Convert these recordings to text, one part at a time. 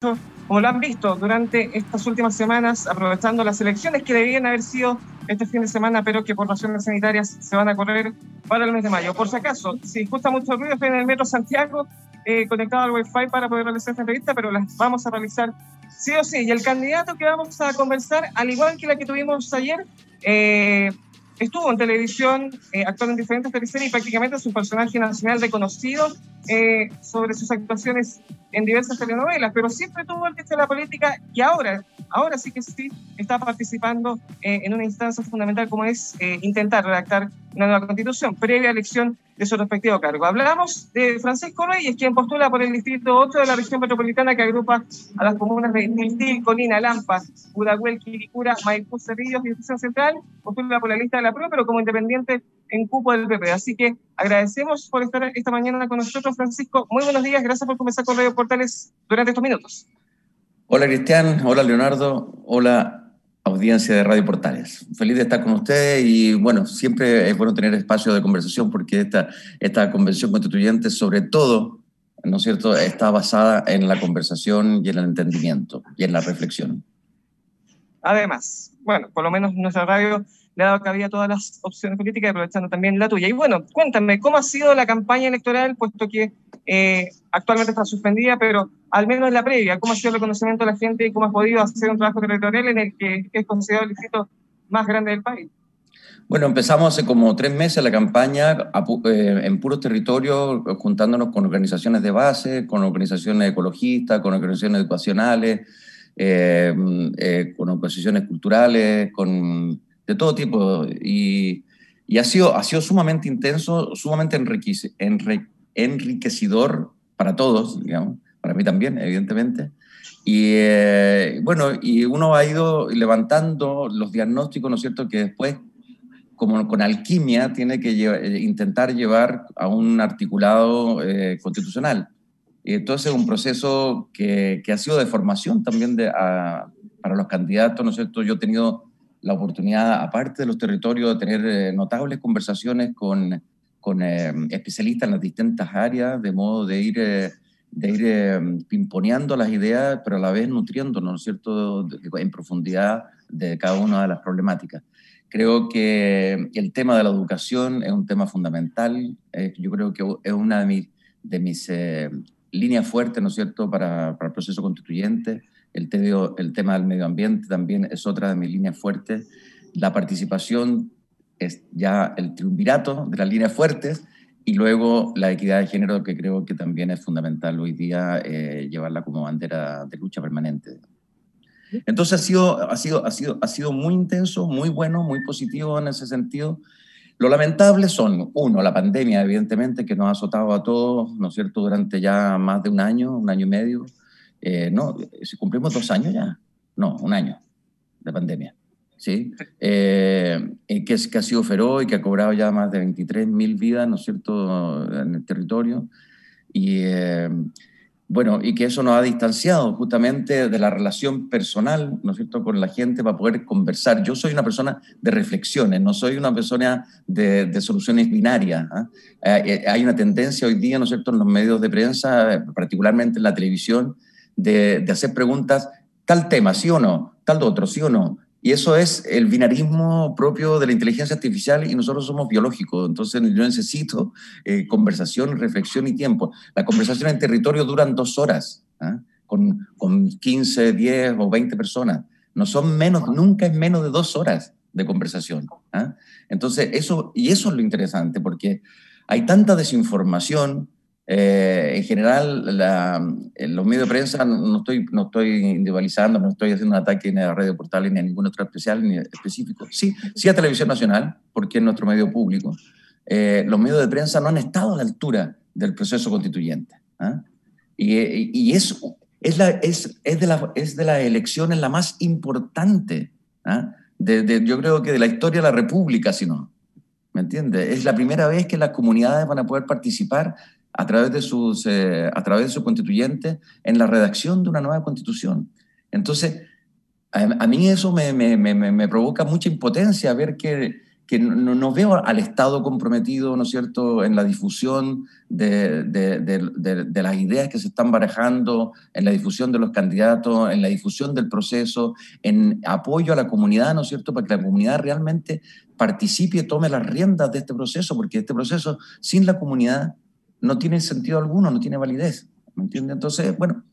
como lo han visto durante estas últimas semanas, aprovechando las elecciones que debían haber sido este fin de semana, pero que por razones sanitarias se van a correr para el mes de mayo. Por si acaso, si gusta mucho ruido, estoy en el Metro Santiago, eh, conectado al Wi-Fi para poder realizar esta entrevista, pero las vamos a realizar sí o sí. Y el candidato que vamos a conversar, al igual que la que tuvimos ayer, eh, estuvo en televisión, eh, en diferentes teleseries y prácticamente es un personaje nacional reconocido eh, sobre sus actuaciones en diversas telenovelas, pero siempre tuvo el de la política y ahora, ahora sí que sí, está participando eh, en una instancia fundamental como es eh, intentar redactar una nueva constitución previa elección de su respectivo cargo. Hablamos de Francisco Reyes, quien postula por el Distrito 8 de la región metropolitana que agrupa a las comunas de Tiltil, Colina, Lampa, Pudahuel, Quiricura, Maipú, Cerrillos Distrito Central. Postula por la lista de la prueba, pero como independiente en cupo del PP. Así que agradecemos por estar esta mañana con nosotros, Francisco. Muy buenos días, gracias por comenzar con Radio Portales durante estos minutos. Hola Cristian, hola Leonardo, hola audiencia de Radio Portales. Feliz de estar con ustedes y bueno, siempre es bueno tener espacio de conversación porque esta, esta convención constituyente sobre todo, ¿no es cierto?, está basada en la conversación y en el entendimiento y en la reflexión. Además, bueno, por lo menos nuestra radio le ha dado cabida a todas las opciones políticas, aprovechando también la tuya. Y bueno, cuéntame, ¿cómo ha sido la campaña electoral, puesto que eh, actualmente está suspendida, pero al menos en la previa, ¿cómo ha sido el reconocimiento de la gente y cómo ha podido hacer un trabajo territorial en el que es considerado el distrito más grande del país? Bueno, empezamos hace como tres meses la campaña eh, en puros territorios, juntándonos con organizaciones de base, con organizaciones ecologistas, con organizaciones educacionales, eh, con organizaciones culturales, con de todo tipo. Y, y, ha, sido, ha sido sumamente intenso, sumamente enriquece, enriquecedor para todos, digamos para mí también, evidentemente. Y eh, bueno, y uno ha ido levantando los diagnósticos, ¿no es cierto?, que después, como con alquimia, tiene que eh, intentar llevar a un articulado eh, constitucional. Y entonces un proceso que, que, ha sido de formación también de, para los candidatos, ¿no es cierto? Yo he tenido la oportunidad, aparte de los territorios, de tener notables conversaciones con, con especialistas en las distintas áreas, de modo de ir de ir eh, pimponeando las ideas, pero a la vez nutriéndonos, ¿no es cierto?, en profundidad de cada una de las problemáticas. Creo que el tema de la educación es un tema fundamental. Eh, yo creo que es una de mis, de mis eh, líneas fuertes, ¿no es cierto?, para, para el proceso constituyente. El, tema del medio ambiente también es otra de mis líneas fuertes. La participación es ya el triunvirato de las líneas fuertes y luego la equidad de género, que creo que también es fundamental hoy día eh, llevarla como bandera de lucha permanente. Entonces ha sido, ha, sido, ha, sido, ha sido muy intenso, muy bueno, muy positivo en ese sentido. Lo lamentable son, uno, la pandemia, evidentemente, que nos ha azotado a todos, ¿no es cierto?, durante ya más de un año, un año y medio. Eh, no, si cumplimos dos años ya, no, un año de pandemia. ¿sí? Eh, que, que ha sido feroz y que ha cobrado ya más de 23.000 vidas, ¿no es cierto?, en el territorio. Y eh, bueno, y que eso nos ha distanciado justamente de la relación personal, ¿no es cierto?, con la gente para poder conversar. Yo soy una persona de reflexiones, no soy una persona de, de soluciones binarias. ¿ah? Eh, hay una tendencia hoy día, ¿no es cierto?, en los medios de prensa, particularmente en la televisión, de, hacer preguntas, tal tema, sí o no, tal otro, sí o no, y eso es el binarismo propio de la inteligencia artificial y nosotros somos biológicos. Entonces yo necesito eh, conversación, reflexión y tiempo. La conversación en territorio duran dos horas, ¿ah? con, con 15, 10 o 20 personas. No son menos, nunca es menos de dos horas de conversación. ¿ah? Entonces, eso, y eso es lo interesante, porque hay tanta desinformación, eh, en general, la, en los medios de prensa no estoy, no estoy individualizando, no estoy haciendo un ataque ni a Radio Portal ni a ningún otro especial ni específico. Sí, sí a Televisión Nacional, porque es nuestro medio público. Eh, los medios de prensa no han estado a la altura del proceso constituyente. ¿ah? Y, y, es, es, la, es, es, de la, es de las elecciones la más importante, ¿ah? de, de, yo creo que de la historia de la República, si no. ¿Me entiendes? Es la primera vez que las comunidades van a poder participar a través de sus, eh, a través de su constituyente en la redacción de una nueva constitución. Entonces, a, mí eso me, me, me, me, provoca mucha impotencia ver que, que no, veo al Estado comprometido, ¿no cierto?, en la difusión de, de, las ideas que se están barajando, en la difusión de los candidatos, en la difusión del proceso, en apoyo a la comunidad, ¿no cierto?, para que la comunidad realmente participe tome las riendas de este proceso, porque este proceso sin la comunidad no tiene sentido alguno, no tiene validez, ¿me entiende? Entonces, bueno,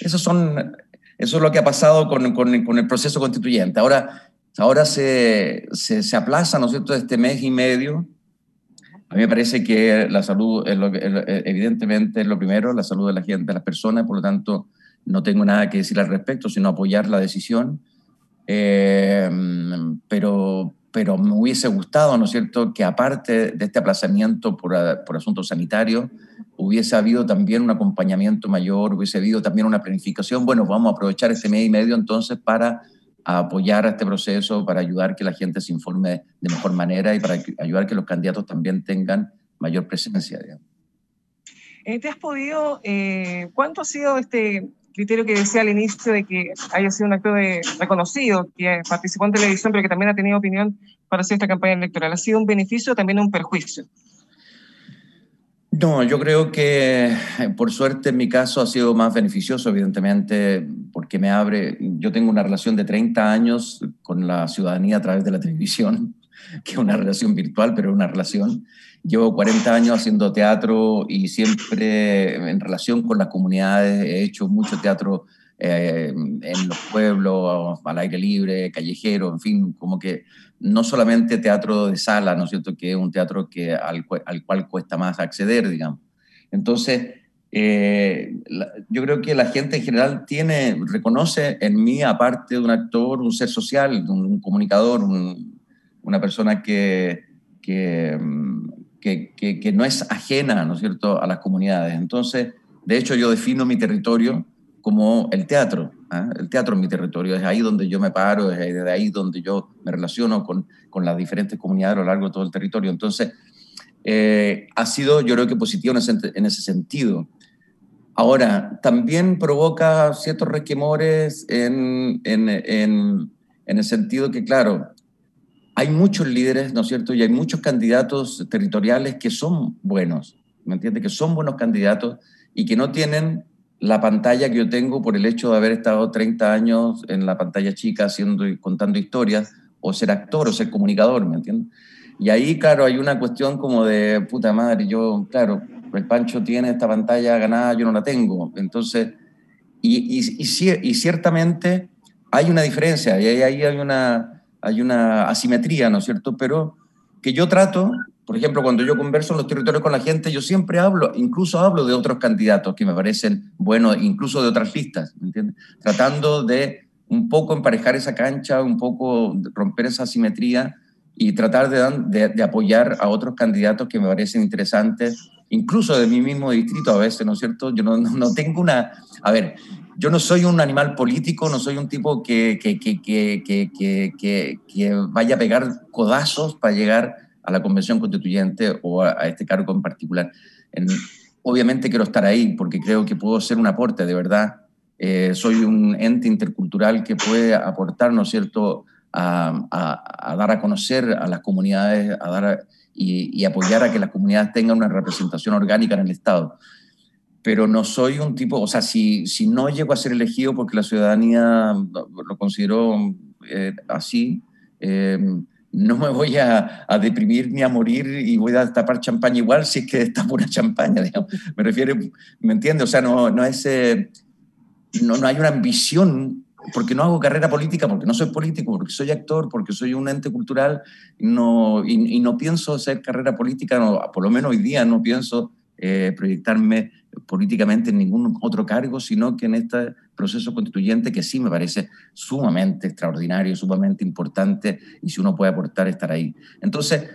eso, son, eso es lo que ha pasado con, con, el proceso constituyente. Ahora, Ahora se, se, aplaza, ¿no es cierto?, este mes y medio. A mí me parece que la salud, evidentemente, es lo primero, la salud de la gente, de las personas, por lo tanto, no tengo nada que decir al respecto, sino apoyar la decisión. Eh, pero, pero me hubiese gustado, ¿no es cierto?, que aparte de este aplazamiento por, por asuntos sanitarios, hubiese habido también un acompañamiento mayor, hubiese habido también una planificación. Bueno, vamos a aprovechar este mes y medio entonces para apoyar a este proceso, para ayudar que la gente se informe de mejor manera y para ayudar que los candidatos también tengan mayor presencia. Eh, ¿Te has podido, eh, cuánto ha sido este criterio que decía al inicio de que haya sido un actor de, reconocido, que participó en televisión, pero que también ha tenido opinión para hacer esta campaña electoral? ¿Ha sido un beneficio o también un perjuicio? No, yo creo que por suerte en mi caso ha sido más beneficioso, evidentemente, porque me abre, yo tengo una relación de 30 años con la ciudadanía a través de la televisión, que una relación virtual, pero una relación. Llevo 40 años haciendo teatro y siempre en relación con las comunidades he hecho mucho teatro eh, en los pueblos, al aire libre, callejero, en fin, como que no solamente teatro de sala, ¿no es cierto?, que es un teatro que, al, cual cuesta más acceder, digamos. Entonces, eh, yo creo que la gente en general tiene, reconoce en mí, aparte de un actor, un ser social, un, comunicador, una persona que, que, que, no es ajena, ¿no es cierto?, a las comunidades. Entonces, de hecho, yo defino mi territorio como el teatro. ¿ah? El teatro es mi territorio, es ahí donde yo me paro, es de ahí donde yo me relaciono con, con las diferentes comunidades a lo largo de todo el territorio. Entonces, eh, ha sido yo creo que positivo en ese, en ese, sentido. Ahora, también provoca ciertos requemores en, en, en, en el sentido que, claro, hay muchos líderes, ¿no es cierto? Y hay muchos candidatos territoriales que son buenos, ¿me entiendes? Que son buenos candidatos y que no tienen la pantalla que yo tengo por el hecho de haber estado 30 años en la pantalla chica haciendo y contando historias, o ser actor o ser comunicador, ¿me entiendes? Y ahí, claro, hay una cuestión como de, puta madre, yo, claro, el Pancho tiene esta pantalla ganada, yo no la tengo. Entonces, y, y, y, y ciertamente hay una diferencia, y ahí, hay, una, hay una asimetría, ¿no es cierto? Pero que yo trato por ejemplo, cuando yo converso en los territorios con la gente, yo siempre hablo, incluso hablo de otros candidatos que me parecen buenos, incluso de otras listas, ¿me entiendes? Tratando de un poco emparejar esa cancha, un poco romper esa simetría y tratar de, de, apoyar a otros candidatos que me parecen interesantes, incluso de mi mismo distrito a veces, ¿no es cierto? Yo no, no, tengo una... A ver, yo no soy un animal político, no soy un tipo que, que, que, que, vaya a pegar codazos para llegar a la convención constituyente o a, este cargo en particular. obviamente quiero estar ahí porque creo que puedo ser un aporte, de verdad. Eh, soy un ente intercultural que puede aportar, ¿no es cierto?, a, dar a conocer a las comunidades a dar y, apoyar a que las comunidades tengan una representación orgánica en el Estado. Pero no soy un tipo, o sea, si, si no llego a ser elegido porque la ciudadanía lo consideró eh, así, eh, no me voy a, deprimir ni a morir y voy a tapar champaña igual si es que está pura champaña, Me refiero, ¿me entiendes? O sea, no, no, es, eh, no, no hay una ambición, porque no hago carrera política, porque no soy político, porque soy actor, porque soy un ente cultural, no, y, no pienso hacer carrera política, no, por lo menos hoy día no pienso eh, proyectarme políticamente en ningún otro cargo, sino que en este proceso constituyente que sí me parece sumamente extraordinario, sumamente importante y si uno puede aportar, estar ahí. Entonces,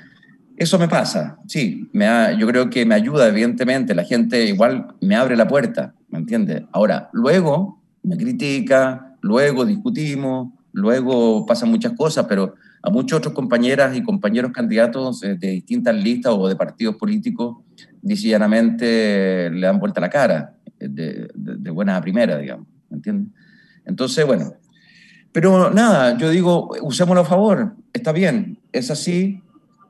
eso me pasa, sí, me yo creo que me ayuda, evidentemente, la gente igual me abre la puerta, ¿me entiendes? Ahora, luego me critica, luego discutimos, luego pasan muchas cosas, pero a muchos otros compañeras y compañeros candidatos eh, de distintas listas o de partidos políticos, disillanamente le dan vuelta la cara, eh, de, de, buena a primera, digamos, ¿me entiendes? Entonces, bueno, pero nada, yo digo, usémoslo a favor, está bien, es así,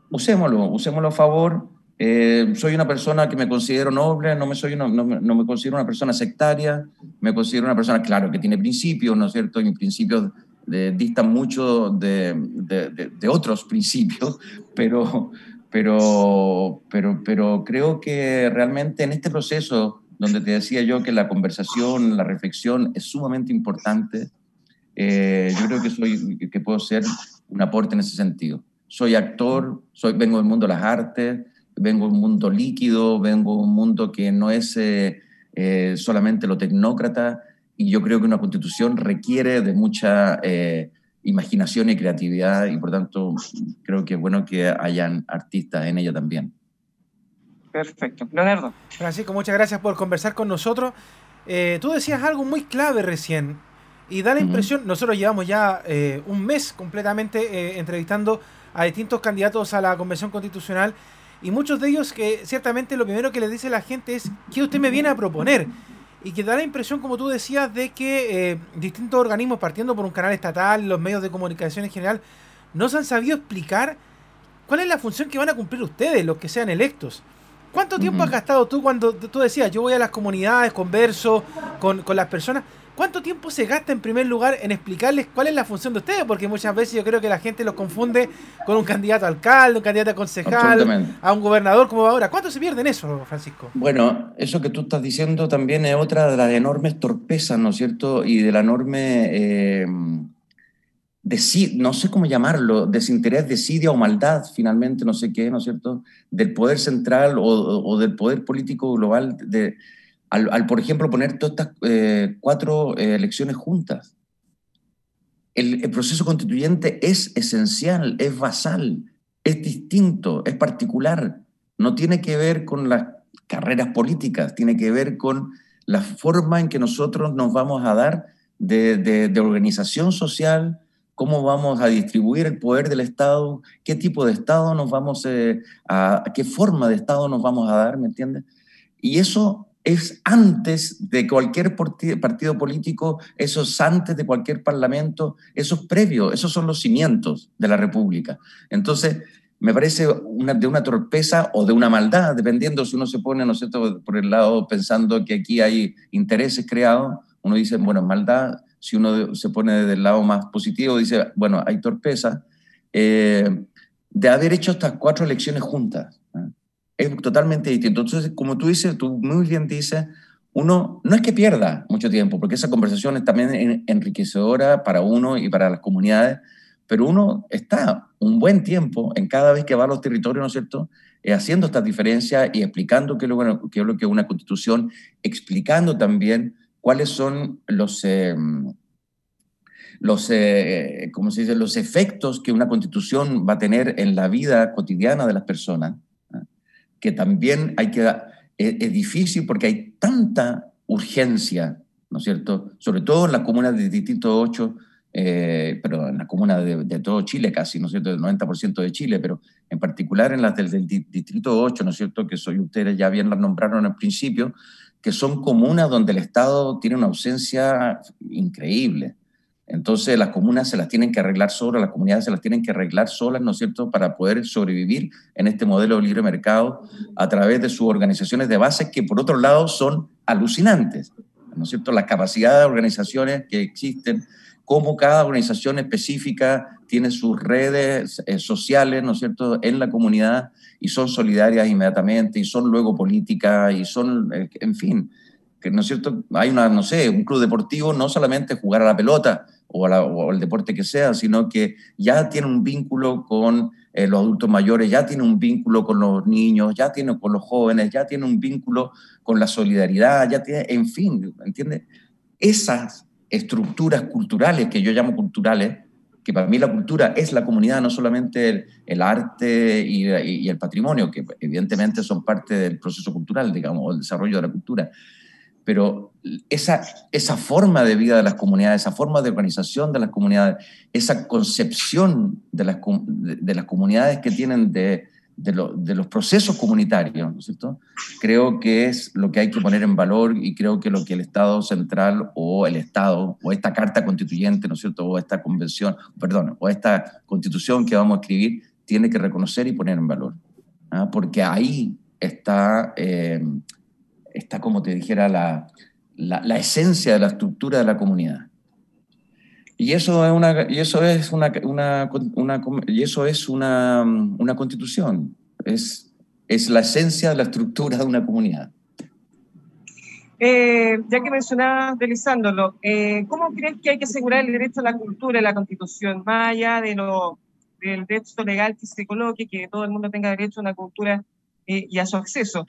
usémoslo, usémoslo a favor. Eh, soy una persona que me considero noble, no me, soy no, me considero una persona sectaria, me considero una persona, claro, que tiene principios, ¿no es cierto? Y mis principios distan mucho de, otros principios, pero, pero, pero, pero creo que realmente en este proceso, donde te decía yo que la conversación, la reflexión es sumamente importante, eh, yo creo que, soy, que puedo ser un aporte en ese sentido. Soy actor, soy, vengo del mundo de las artes, vengo de un mundo líquido, vengo de un mundo que no es eh, eh, solamente lo tecnócrata, y yo creo que una constitución requiere de mucha imaginación y creatividad, y por tanto creo que es bueno que hayan artistas en ella también. Perfecto. Leonardo. Francisco, muchas gracias por conversar con nosotros. tú decías algo muy clave recién, y da la impresión, nosotros llevamos ya eh, un mes completamente eh, entrevistando a distintos candidatos a la Convención Constitucional y muchos de ellos que ciertamente lo primero que les dice la gente es ¿qué usted me viene a proponer? Y que da la impresión, como tú decías, de que eh, distintos organismos, partiendo por un canal estatal, los medios de comunicación en general, no se han sabido explicar cuál es la función que van a cumplir ustedes, los que sean electos. ¿Cuánto tiempo has gastado tú cuando tú decías, yo voy a las comunidades, converso con, con las personas? ¿Cuánto tiempo se gasta en primer lugar en explicarles cuál es la función de ustedes? Porque muchas veces yo creo que la gente los confunde con un candidato a alcalde, un candidato a concejal, a un gobernador como ahora. ¿Cuánto se pierde en eso, Francisco? Bueno, eso que tú estás diciendo también es otra de las enormes torpezas, ¿no es cierto? Y de la enorme, eh, no sé cómo llamarlo, desinterés, desidia o maldad, finalmente, no sé qué, ¿no es cierto? Del poder central o, o del poder político global de al, por ejemplo, poner todas estas eh, cuatro eh, elecciones juntas. El, proceso constituyente es esencial, es basal, es distinto, es particular. No tiene que ver con las carreras políticas, tiene que ver con la forma en que nosotros nos vamos a dar de, de, organización social, cómo vamos a distribuir el poder del Estado, qué tipo de Estado nos vamos eh, a, qué forma de Estado nos vamos a dar, ¿me entiendes? Y eso es antes de cualquier partido político, eso es antes de cualquier parlamento, eso es previo, esos son los cimientos de la República. Entonces, me parece una, de una torpeza o de una maldad, dependiendo si uno se pone, ¿no por el lado pensando que aquí hay intereses creados, uno dice, bueno, maldad, si uno se pone del lado más positivo, dice, bueno, hay torpeza, eh, de haber hecho estas cuatro elecciones juntas es totalmente distinto. Entonces, como tú dices, tú muy bien dices, uno no es que pierda mucho tiempo, porque esa conversación es también enriquecedora para uno y para las comunidades, pero uno está un buen tiempo en cada vez que va a los territorios, ¿no es cierto?, eh, haciendo estas diferencias y explicando qué es, lo, qué es lo que es una constitución, explicando también cuáles son los... Eh, los, ¿cómo se dice? los efectos que una constitución va a tener en la vida cotidiana de las personas que también hay que, es, difícil porque hay tanta urgencia, ¿no es cierto? Sobre todo en las comunas del Distrito 8, eh, pero en las comunas de, todo Chile casi, ¿no es cierto? Del 90% de Chile, pero en particular en las del, del, Distrito 8, ¿no es cierto? Que soy ustedes ya bien las nombraron al principio, que son comunas donde el Estado tiene una ausencia increíble. Entonces las comunas se las tienen que arreglar solas, las comunidades se las tienen que arreglar solas, ¿no es cierto?, para poder sobrevivir en este modelo de libre mercado a través de sus organizaciones de base que por otro lado son alucinantes, ¿no es cierto?, la capacidad de organizaciones que existen, cómo cada organización específica tiene sus redes eh, sociales, ¿no es cierto?, en la comunidad y son solidarias inmediatamente y son luego políticas y son, eh, en fin, que, ¿no es cierto? Hay una, no sé, un club deportivo, no solamente jugar a la pelota, o, el deporte que sea, sino que ya tiene un vínculo con eh, los adultos mayores, ya tiene un vínculo con los niños, ya tiene con los jóvenes, ya tiene un vínculo con la solidaridad, ya tiene, en fin, ¿entiendes? Esas estructuras culturales, que yo llamo culturales, que para mí la cultura es la comunidad, no solamente el, arte y, y, el patrimonio, que evidentemente son parte del proceso cultural, digamos, o el desarrollo de la cultura, pero esa, esa forma de vida de las comunidades, esa forma de organización de las comunidades, esa concepción de las, de, las comunidades que tienen de, de, los procesos comunitarios, ¿no es cierto? Creo que es lo que hay que poner en valor y creo que lo que el Estado central o el Estado o esta carta constituyente, ¿no es cierto? O esta convención, perdón, o esta constitución que vamos a escribir, tiene que reconocer y poner en valor, ¿ah? porque ahí está, eh, está, como te dijera, la, la, esencia de la estructura de la comunidad. Y eso es una, y eso es una, una, y eso es una, una constitución, es, es la esencia de la estructura de una comunidad. Eh, ya que mencionabas, Delizándolo, eh, ¿cómo crees que hay que asegurar el derecho a la cultura en la Constitución, más allá de lo, del derecho legal que se coloque, que todo el mundo tenga derecho a una cultura eh, y a su acceso?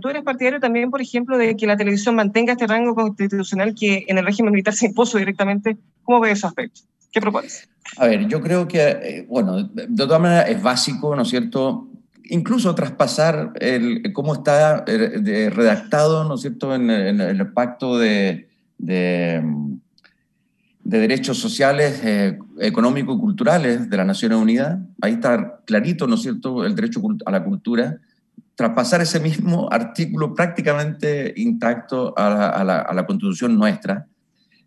¿Tú eres partidario también, por ejemplo, de que la televisión mantenga este rango constitucional que en el régimen militar se impuso directamente? ¿Cómo ves ese aspecto? ¿Qué propones? A ver, yo creo que, bueno, de todas maneras es básico, ¿no es cierto?, incluso traspasar el, cómo está eh, redactado, ¿no es cierto?, en, el pacto de, de, derechos sociales, eh, económicos y culturales de las Naciones Unidas. Ahí está clarito, ¿no es cierto?, el derecho a la cultura. Traspasar ese mismo artículo prácticamente intacto a la Constitución nuestra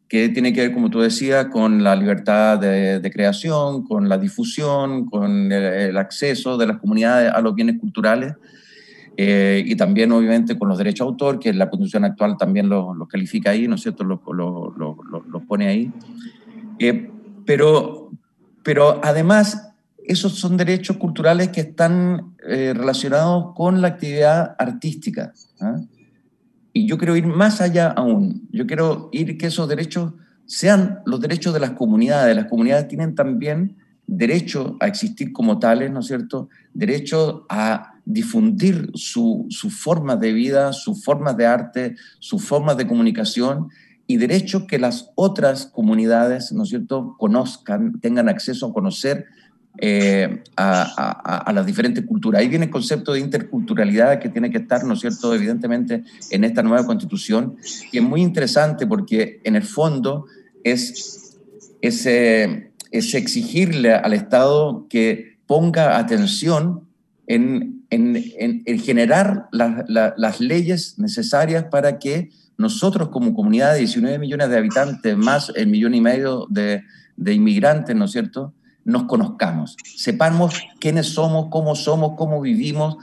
que tiene que ver, como tú decías, con la libertad de, creación, con la difusión, con el, acceso de las comunidades a los bienes culturales eh, y también, obviamente, con los derechos de autor, que la constitución actual también los lo califica ahí, ¿no es cierto?, los lo, lo, pone ahí. Eh, pero, pero además, esos son derechos culturales que están eh, relacionados con la actividad artística. ¿ah? Y yo quiero ir más allá aún. Yo quiero ir que esos derechos sean los derechos de las comunidades. Las comunidades tienen también derecho a existir como tales, ¿no es cierto? Derecho a difundir sus su formas de vida, sus formas de arte, sus formas de comunicación y derecho que las otras comunidades, ¿no es cierto?, conozcan, tengan acceso a conocer eh, a, las diferentes culturas. Ahí viene el concepto de interculturalidad que tiene que estar, ¿no es cierto?, evidentemente en esta nueva constitución, y es muy interesante porque en el fondo es, ese exigirle al Estado que ponga atención en, en, en, generar las leyes necesarias para que nosotros como comunidad de 19 millones de habitantes, más el millón y medio de, de inmigrantes, ¿no es cierto?, nos conozcamos, sepamos quiénes somos, cómo somos, cómo vivimos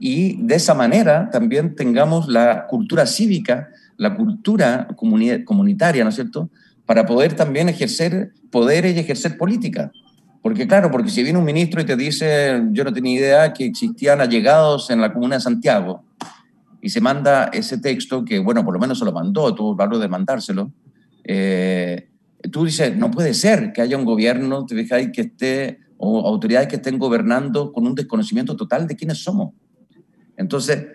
y de esa manera también tengamos la cultura cívica, la cultura comunitaria, ¿no es cierto?, para poder también ejercer poderes y ejercer política. Porque claro, porque si viene un ministro y te dice, yo no tenía idea que existían allegados en la comuna de Santiago, y se manda ese texto, que bueno, por lo menos se lo mandó, tuvo el valor de mandárselo, eh, tú dices, no puede ser que haya un gobierno, te fijáis, que esté, o autoridades que estén gobernando con un desconocimiento total de quiénes somos. Entonces,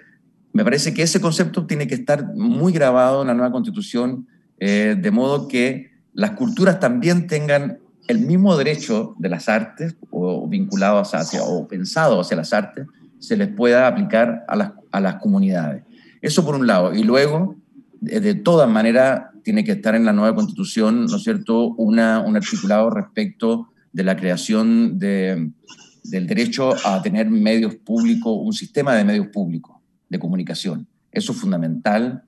me parece que ese concepto tiene que estar muy grabado en la nueva constitución, eh, de modo que las culturas también tengan el mismo derecho de las artes, o vinculados hacia, o pensados hacia las artes, se les pueda aplicar a las, a las comunidades. Eso por un lado. Y luego, de todas maneras, tiene que estar en la nueva constitución, ¿no es cierto?, una, un articulado respecto de la creación de, del derecho a tener medios públicos, un sistema de medios públicos de comunicación. Eso es fundamental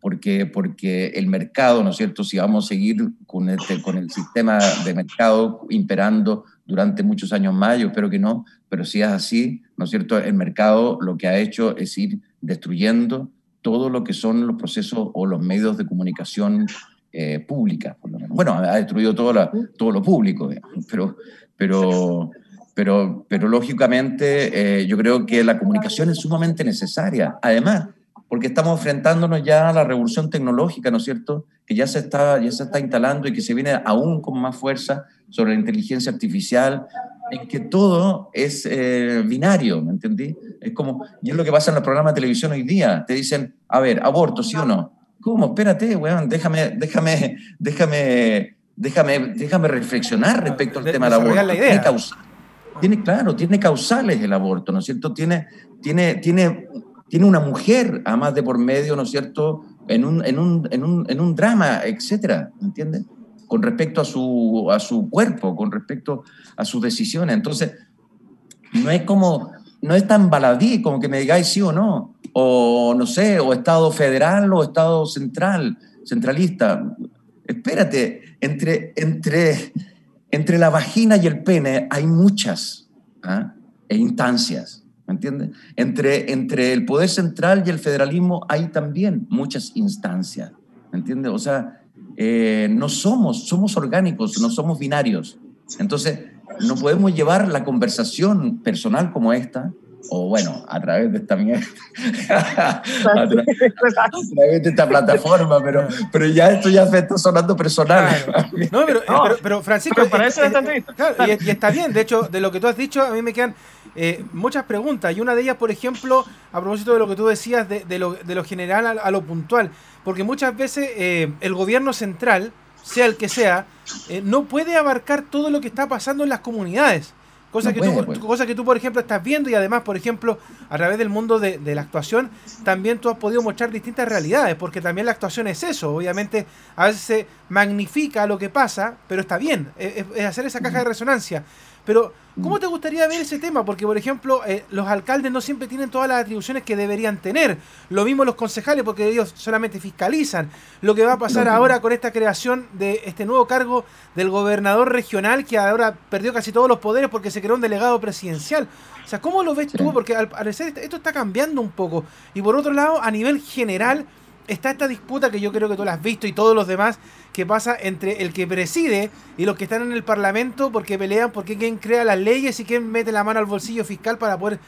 porque, porque el mercado, ¿no es cierto?, si vamos a seguir con, este, con el sistema de mercado imperando durante muchos años más, yo espero que no, pero si es así, ¿no es cierto?, el mercado lo que ha hecho es ir destruyendo todo lo que son los procesos o los medios de comunicación eh, pública, por lo menos. Bueno, ha destruido todo, la, todo lo público, pero, pero, pero, pero lógicamente eh, yo creo que la comunicación es sumamente necesaria. Además, porque estamos enfrentándonos ya a la revolución tecnológica, ¿no es cierto? Que ya se está, ya se está instalando y que se viene aún con más fuerza sobre la inteligencia artificial, en que todo es eh, binario, ¿me entendí? Es como, y es lo que pasa en los programas de televisión hoy día. Te dicen, a ver, aborto, sí o no. ¿Cómo? Espérate, weón, déjame, déjame, déjame, déjame, déjame reflexionar respecto al tema del aborto. Tiene, tiene, claro, tiene causales el aborto, ¿no es cierto? Tiene, tiene, tiene, tiene una mujer, además de por medio, ¿no es cierto? En un, en un, en un, en un drama, etcétera, ¿me entiendes? Con respecto a su, a su cuerpo, con respecto a sus decisiones. Entonces, no es como, no es tan baladí como que me digáis sí o no, o no sé, o Estado federal o Estado central, centralista. Espérate, entre, entre, entre la vagina y el pene hay muchas, ¿ah? e instancias, ¿me entiendes? Entre, entre el poder central y el federalismo hay también muchas instancias, ¿me entiendes? O sea, eh, no somos, somos orgánicos, no somos binarios. Entonces, no podemos llevar la conversación personal como esta o bueno, a través de esta mierda, a, través de esta plataforma, pero, pero ya esto ya está sonando personal. No, pero, pero, Francisco, y, está bien, de hecho, de lo que tú has dicho, a mí me quedan eh, muchas preguntas, y una de ellas, por ejemplo, a propósito de lo que tú decías de, de, lo, de lo, general a, lo puntual, porque muchas veces eh, el gobierno central, sea el que sea, eh, no puede abarcar todo lo que está pasando en las comunidades. Cosa, que tú, pues. cosa que tú, por ejemplo, estás viendo y además, por ejemplo, a través del mundo de, la actuación, también tú has podido mostrar distintas realidades, porque también la actuación es eso. Obviamente, a veces se magnifica lo que pasa, pero está bien, es, es hacer esa caja de resonancia. Pero, ¿cómo mm. te gustaría ver ese tema? Porque, por ejemplo, eh, los alcaldes no siempre tienen todas las atribuciones que deberían tener. Lo mismo los concejales, porque ellos solamente fiscalizan. Lo que va a pasar ahora con esta creación de este nuevo cargo del gobernador regional, que ahora perdió casi todos los poderes porque se creó un delegado presidencial. O sea, ¿cómo lo ves tú? Porque al parecer esto está cambiando un poco. Y por otro lado, a nivel general, está esta disputa que yo creo que tú la has visto y todos los demás, que pasa entre el que preside y los que están en el Parlamento porque pelean porque quién crea las leyes y quién mete la mano al bolsillo fiscal para poder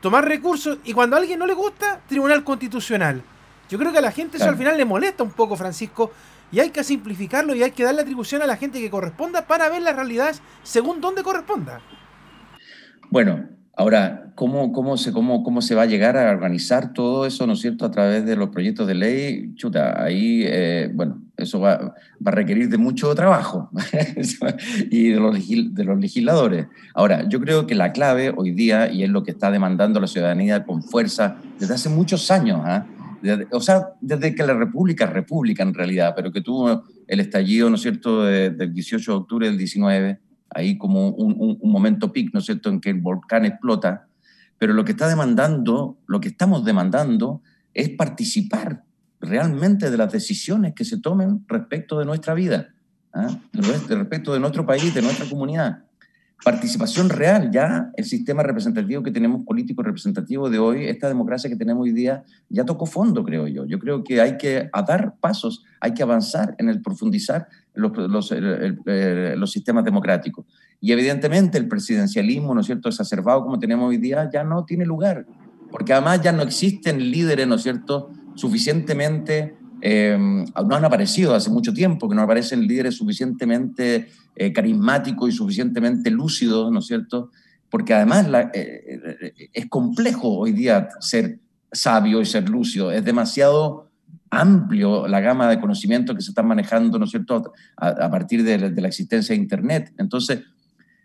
tomar recursos y cuando a alguien no le gusta, Tribunal Constitucional. Yo creo que a la gente eso al final le molesta un poco, Francisco, y hay que simplificarlo y hay que darle atribución a la gente que corresponda para ver las realidades según donde corresponda. Bueno, Ahora, ¿cómo, cómo, se, cómo, ¿cómo se va a llegar a organizar todo eso, ¿no es cierto?, a través de los proyectos de ley. Chuta, ahí, eh, bueno, eso va, va, a requerir de mucho trabajo y de los, de los legisladores. Ahora, yo creo que la clave hoy día, y es lo que está demandando la ciudadanía con fuerza desde hace muchos años, ¿ah? o sea, desde que la República República en realidad, pero que tuvo el estallido, ¿no es cierto?, del 18 de octubre del 19, ahí como un, momento pic, ¿no es cierto?, en que el volcán explota, pero lo que está demandando, lo que estamos demandando es participar realmente de las decisiones que se tomen respecto de nuestra vida, ¿ah? respecto de nuestro país, de nuestra comunidad participación real. Ya el sistema representativo que tenemos, político representativo de hoy, esta democracia que tenemos hoy día, ya tocó fondo, creo yo. Yo creo que hay que dar pasos, hay que avanzar en el profundizar los, los, sistemas democráticos. Y evidentemente el presidencialismo, ¿no es cierto?, exacerbado como tenemos hoy día, ya no tiene lugar, porque además ya no existen líderes, ¿no es cierto?, suficientemente eh, no han aparecido hace mucho tiempo, que no aparecen líderes suficientemente eh, carismáticos y suficientemente lúcidos, ¿no es cierto? Porque además eh, es complejo hoy día ser sabio y ser lúcido, es demasiado amplio la gama de conocimientos que se están manejando, ¿no es cierto?, a, partir de, la existencia de Internet. Entonces,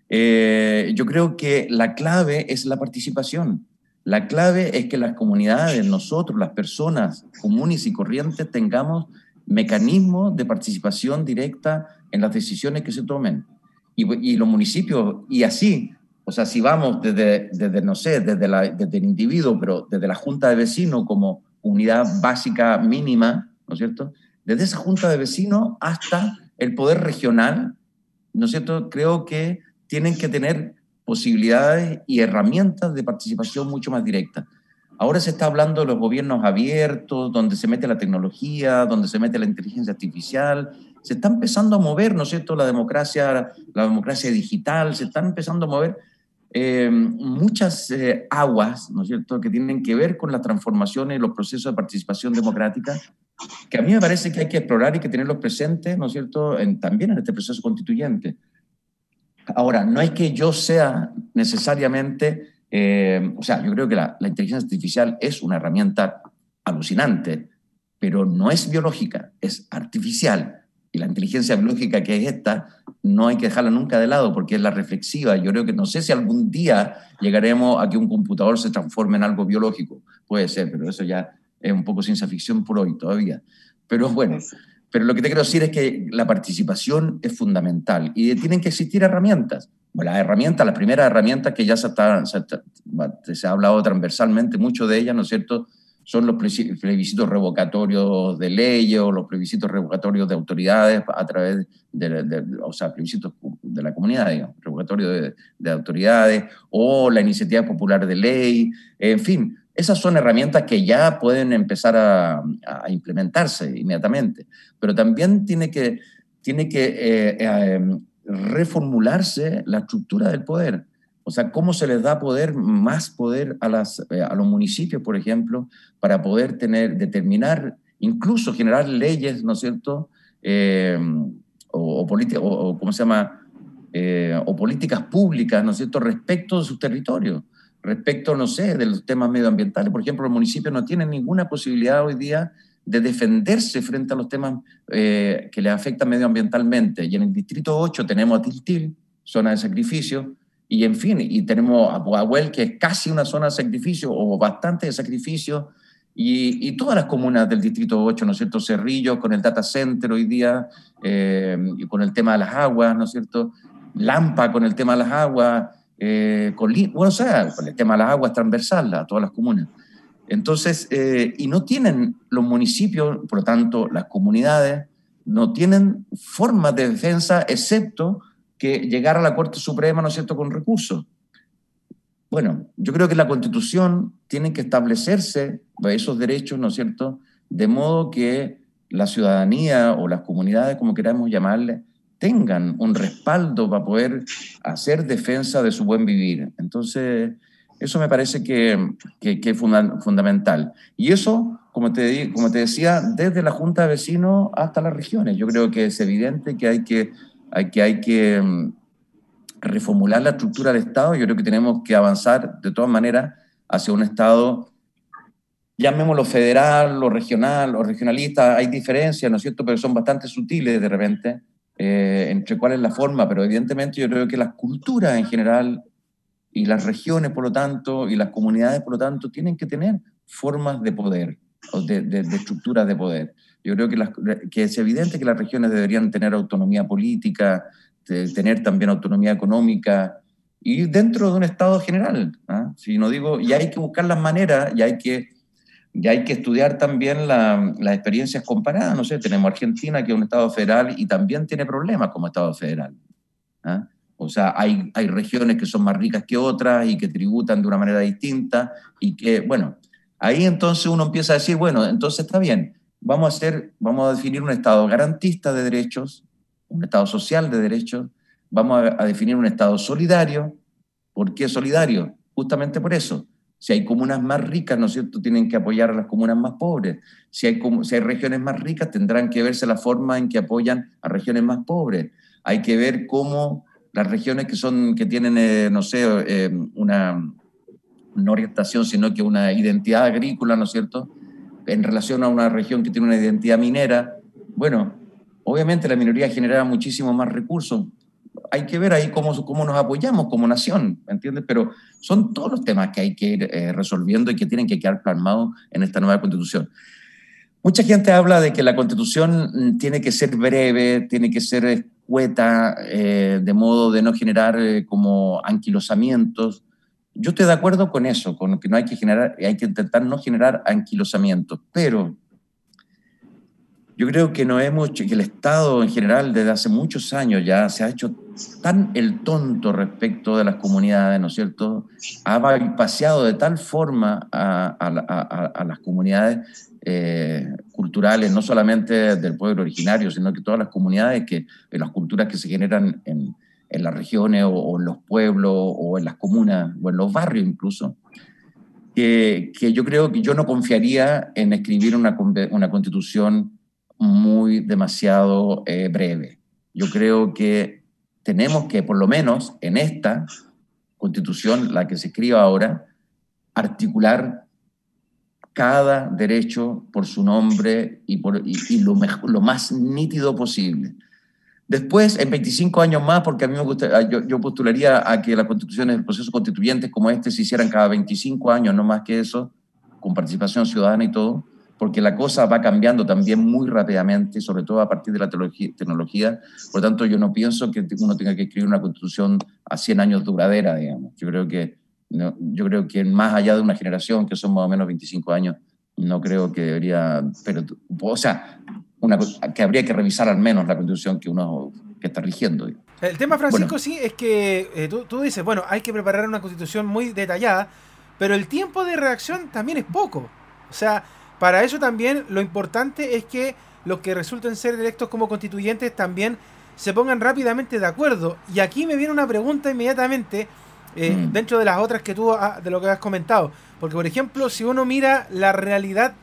yo creo que la clave es la participación. La clave es que las comunidades, nosotros, las personas comunes y corrientes, tengamos mecanismos de participación directa en las decisiones que se tomen. Y, los municipios, y así, o sea, si vamos desde, desde no sé, desde, la, desde el individuo, pero desde la junta de vecinos como unidad básica mínima, ¿no es cierto? Desde esa junta de vecinos hasta el poder regional, ¿no es cierto? Creo que tienen que tener posibilidades y herramientas de participación mucho más directa. Ahora se está hablando de los gobiernos abiertos, donde se mete la tecnología, donde se mete la inteligencia artificial. Se está empezando a mover, ¿no es cierto?, la democracia, la democracia digital, se están empezando a mover eh, muchas eh, aguas, ¿no es cierto?, que tienen que ver con las transformaciones y los procesos de participación democrática, que a mí me parece que hay que explorar y que tenerlos presentes, ¿no es cierto?, en, también en este proceso constituyente. Ahora, no es que yo sea necesariamente, eh, o sea, yo creo que la, inteligencia artificial es una herramienta alucinante, pero no es biológica, es artificial. Y la inteligencia biológica que es esta, no hay que dejarla nunca de lado porque es la reflexiva. Yo creo que no sé si algún día llegaremos a que un computador se transforme en algo biológico. Puede ser, pero eso ya es un poco ciencia ficción por hoy todavía. Pero bueno, pero lo que te quiero decir es que la participación es fundamental y tienen que existir herramientas. Bueno, las herramientas, las primeras herramientas que ya se, se, ha hablado transversalmente, mucho de ellas, ¿no es cierto?, son los plebiscitos revocatorios de leyes o los plebiscitos revocatorios de autoridades a través de, o sea, plebiscitos de la comunidad, digamos, revocatorio de, de, autoridades o la iniciativa popular de ley, en fin, esas son herramientas que ya pueden empezar a, a implementarse inmediatamente, pero también tiene que, tiene que eh, eh, reformularse la estructura del poder. O sea, cómo se les da poder, más poder a, las, eh, a los municipios, por ejemplo, para poder tener, determinar, incluso generar leyes, ¿no es cierto? o, o, o, ¿cómo se llama? o políticas públicas, ¿no es cierto?, respecto de sus territorios respecto, no sé, de los temas medioambientales. Por ejemplo, los municipios no tienen ninguna posibilidad hoy día de defenderse frente a los temas eh, que les afectan medioambientalmente. Y en el Distrito 8 tenemos a Tiltil, zona de sacrificio, y en fin, y tenemos a Puahuel, que es casi una zona de sacrificio o bastante de sacrificio, y, y, todas las comunas del Distrito 8, ¿no es cierto? Cerrillo, con el data center hoy día, eh, y con el tema de las aguas, ¿no es cierto? Lampa con el tema de las aguas, eh, con, bueno, o sea, con el tema de las aguas transversal a todas las comunas. Entonces, eh, y no tienen los municipios, por lo tanto, las comunidades, no tienen formas de defensa excepto que llegar a la Corte Suprema, ¿no es cierto?, con recursos. Bueno, yo creo que la Constitución tiene que establecerse esos derechos, ¿no es cierto?, de modo que la ciudadanía o las comunidades, como queramos llamarle, tengan un respaldo para poder hacer defensa de su buen vivir. Entonces, eso me parece que, que, es fundamental. Y eso, como te, como te decía, desde la Junta de Vecinos hasta las regiones. Yo creo que es evidente que hay que, hay que, mm, reformular la estructura del Estado. Yo creo que tenemos que avanzar de todas maneras hacia un Estado, llamémoslo federal o regional o regionalista. Hay diferencias, ¿no es cierto?, pero son bastante sutiles de repente eh, entre cuál es la forma, pero evidentemente yo creo que las culturas en general y las regiones, por lo tanto, y las comunidades, por lo tanto, tienen que tener formas de poder, o de, de, estructuras de poder. Yo creo que, las, que, es evidente que las regiones deberían tener autonomía política, tener también autonomía económica y dentro de un Estado general. ¿ah? Si no digo, y hay que buscar las maneras, y hay que y hay que estudiar también las experiencias comparadas. No sé, tenemos Argentina, que es un Estado federal y también tiene problemas como Estado federal. ¿ah? O sea, hay, hay regiones que son más ricas que otras y que tributan de una manera distinta y que, bueno, ahí entonces uno empieza a decir, bueno, entonces está bien, vamos a, hacer, vamos a definir un Estado garantista de derechos, un Estado social de derechos, vamos a, a definir un Estado solidario. ¿Por qué solidario? Justamente por eso, si hay comunas más ricas, ¿no es cierto?, tienen que apoyar a las comunas más pobres. Si hay, si hay regiones más ricas, tendrán que verse la forma en que apoyan a regiones más pobres. Hay que ver cómo las regiones que, son, que tienen, eh, no sé, eh, una, no orientación, sino que una identidad agrícola, ¿no es cierto?, en relación a una región que tiene una identidad minera, bueno, obviamente la minoría genera muchísimo más recursos, hay que ver ahí cómo, cómo nos apoyamos como nación, ¿me entiendes? Pero son todos los temas que hay que ir eh, resolviendo y que tienen que quedar plasmados en esta nueva constitución. Mucha gente habla de que la constitución mm, tiene que ser breve, tiene que ser escueta, eh, de modo de no generar eh, como anquilosamientos. Yo estoy de acuerdo con eso, con que no hay que generar, hay que intentar no generar anquilosamientos, pero yo creo que no hemos, que el Estado en general desde hace muchos años ya se ha hecho tan el tonto respecto de las comunidades, ¿no es cierto? Ha paseado de tal forma a, las comunidades eh, culturales, no solamente del pueblo originario, sino que todas las comunidades, que, las culturas que se generan en, las regiones o, en los pueblos o en las comunas o en los barrios incluso, que, que yo creo que yo no confiaría en escribir una, una constitución muy demasiado eh, breve. Yo creo que tenemos que, por lo menos en esta constitución, la que se escriba ahora, articular cada derecho por su nombre y, por, y, lo, lo, más nítido posible. Después, en 25 años más, porque a mí me gusta, yo, yo postularía a que las constituciones, el proceso constituyentes como este se hicieran cada 25 años, no más que eso, con participación ciudadana y todo, porque la cosa va cambiando también muy rápidamente, sobre todo a partir de la tecnología. Por lo tanto, yo no pienso que uno tenga que escribir una constitución a 100 años duradera, digamos. Yo creo que, yo creo que más allá de una generación, que son más o menos 25 años, no creo que debería, pero, o sea, una, que habría que revisar al menos la constitución que uno que está rigiendo. El tema, Francisco, sí, es que eh, tú, tú, dices, bueno, hay que preparar una constitución muy detallada, pero el tiempo de reacción también es poco. O sea, para eso también lo importante es que los que resulten ser electos como constituyentes también se pongan rápidamente de acuerdo. Y aquí me viene una pregunta inmediatamente, eh, mm. dentro de las otras que tú, de lo que has comentado. Porque, por ejemplo, si uno mira la realidad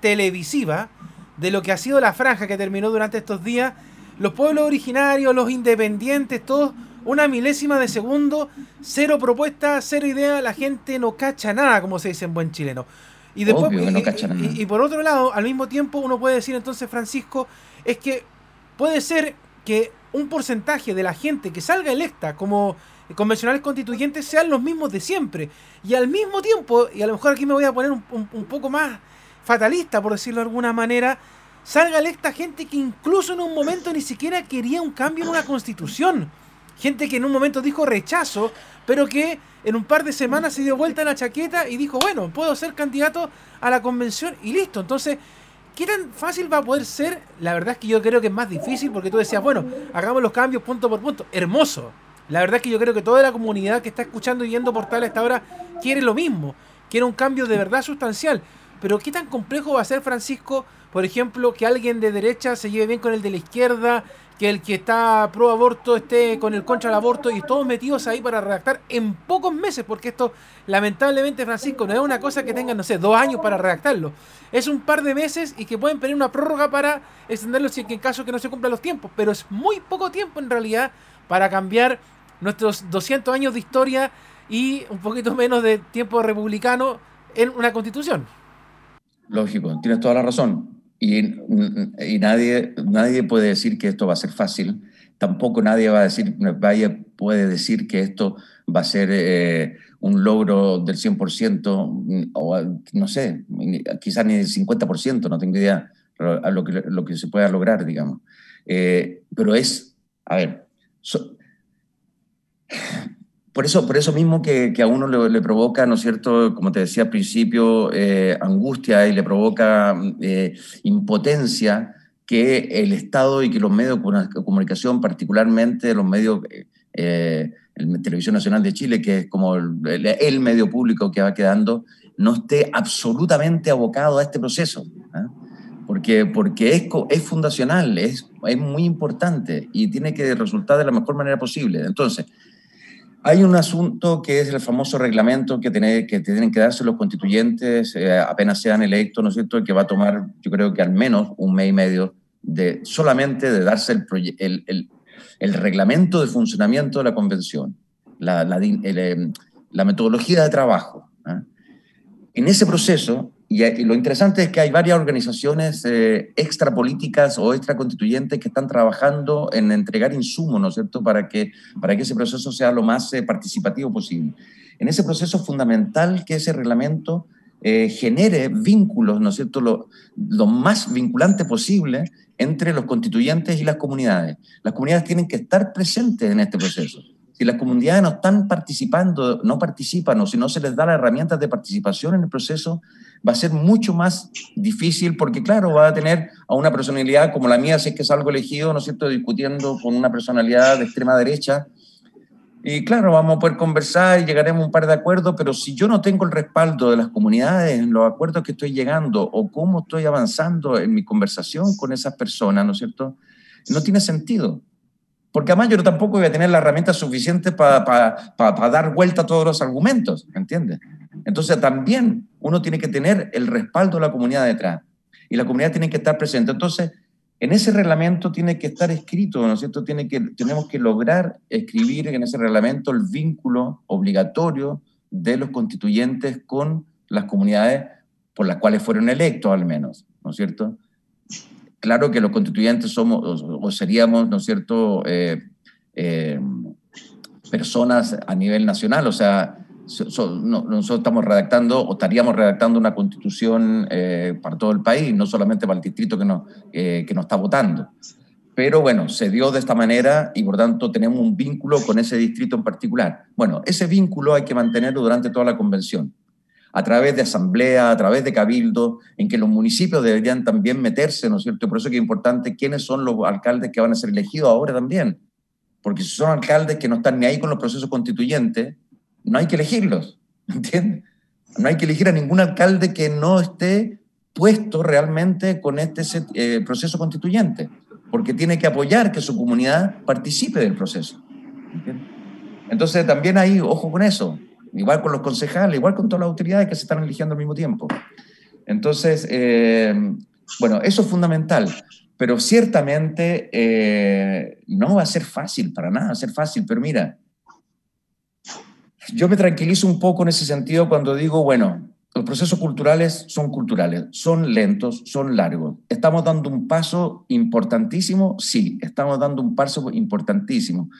televisiva de lo que ha sido la franja que terminó durante estos días, los pueblos originarios, los independientes, todos una milésima de segundo, cero propuestas, cero idea, la gente no cacha nada, como se dice en buen chileno. Y después, y, por otro lado, al mismo tiempo, uno puede decir entonces, Francisco, es que puede ser que un porcentaje de la gente que salga electa como convencionales constituyentes sean los mismos de siempre. Y al mismo tiempo, y a lo mejor aquí me voy a poner un, un poco más fatalista, por decirlo de alguna manera, salga electa gente que incluso en un momento ni siquiera quería un cambio en una constitución. Gente que en un momento dijo rechazo, pero que en un par de semanas se dio vuelta en la chaqueta y dijo, bueno, puedo ser candidato a la convención y listo. Entonces, ¿qué tan fácil va a poder ser? La verdad es que yo creo que es más difícil porque tú decías, bueno, hagamos los cambios punto por punto. Hermoso. La verdad es que yo creo que toda la comunidad que está escuchando y viendo Portal a esta hora quiere lo mismo. Quiere un cambio de verdad sustancial. Pero ¿qué tan complejo va a ser, Francisco, por ejemplo, que alguien de derecha se lleve bien con el de la izquierda, que el que está pro aborto esté con el contra el aborto y todos metidos ahí para redactar en pocos meses, porque esto lamentablemente, Francisco, no es una cosa que tengan, no sé, dos años para redactarlo. Es un par de meses y que pueden pedir una prórroga para extenderlo si en caso que no se cumplan los tiempos, pero es muy poco tiempo en realidad para cambiar nuestros 200 años de historia y un poquito menos de tiempo republicano en una constitución. Lógico, tienes toda la razón. Y, y, nadie, nadie puede decir que esto va a ser fácil. Tampoco nadie va a decir, vaya, puede decir que esto va a ser eh, un logro del 100% o no sé, quizás ni del 50%, no tengo idea a lo que, lo que se pueda lograr, digamos. Eh, pero es, a ver, por eso, por eso mismo que, que a uno le, provoca, ¿no es cierto?, como te decía al principio, eh, angustia y le provoca eh, impotencia que el Estado y que los medios de comunicación, particularmente los medios, eh, el Televisión Nacional de Chile, que es como el, medio público que va quedando, no esté absolutamente abocado a este proceso. ¿ah? Porque, porque es, es fundacional, es, es muy importante y tiene que resultar de la mejor manera posible. Entonces, hay un asunto que es el famoso reglamento que, tiene, que tienen que darse los constituyentes eh, apenas sean electos, ¿no es cierto?, que va a tomar, yo creo que al menos un mes y medio de solamente de darse el, reglamento de funcionamiento de la convención, la, la metodología de trabajo. ¿ah? En ese proceso, y, lo interesante es que hay varias organizaciones eh, extrapolíticas o extraconstituyentes que están trabajando en entregar insumos, ¿no es cierto?, para que, para que ese proceso sea lo más eh, participativo posible. En ese proceso es fundamental que ese reglamento eh, genere vínculos, ¿no es cierto?, lo, lo más vinculante posible entre los constituyentes y las comunidades. Las comunidades tienen que estar presentes en este proceso si las comunidades no están participando, no participan o si no se les da las herramientas de participación en el proceso, va a ser mucho más difícil porque, claro, va a tener a una personalidad como la mía, si es que es algo elegido, ¿no es cierto?, discutiendo con una personalidad de extrema derecha. Y claro, vamos a poder conversar y llegaremos a un par de acuerdos, pero si yo no tengo el respaldo de las comunidades en los acuerdos que estoy llegando o cómo estoy avanzando en mi conversación con esas personas, ¿no cierto?, no tiene sentido. Porque además yo tampoco voy a tener la herramienta suficiente para dar vuelta a todos los argumentos, ¿entiendes? Entonces también uno tiene que tener el respaldo de la comunidad detrás y la comunidad tiene que estar presente. Entonces, en ese reglamento tiene que estar escrito, ¿no es cierto? Tiene que, tenemos que lograr escribir en ese reglamento el vínculo obligatorio de los constituyentes con las comunidades por las cuales fueron electos al menos, ¿no es cierto? Claro que los constituyentes somos o, seríamos, ¿no es cierto?, eh, eh, personas a nivel nacional, o sea, nosotros estamos redactando o estaríamos redactando una constitución eh, para todo el país, no solamente para el distrito que nos, que nos está votando. Pero bueno, se dio de esta manera y por tanto tenemos un vínculo con ese distrito en particular. Bueno, ese vínculo hay que mantenerlo durante toda la convención. A través de asamblea, a través de cabildo, en que los municipios deberían también meterse, ¿no es cierto? Por eso que es importante quiénes son los alcaldes que van a ser elegidos ahora también. Porque si son alcaldes que no están ni ahí con los procesos constituyentes, no hay que elegirlos, ¿entiendes? No hay que elegir a ningún alcalde que no esté puesto realmente con este eh, proceso constituyente, porque tiene que apoyar que su comunidad participe del proceso. Entonces también hay, ojo con eso, igual con los concejales, igual con todas las autoridades que se están eligiendo al mismo tiempo. Entonces, eh, bueno, eso es fundamental, pero ciertamente eh, no va a ser fácil, para nada va a ser fácil, pero mira, yo me tranquilizo un poco en ese sentido cuando digo, bueno, los procesos culturales son culturales, son lentos, son largos. ¿Estamos dando un paso importantísimo? Sí, estamos dando un paso importantísimo.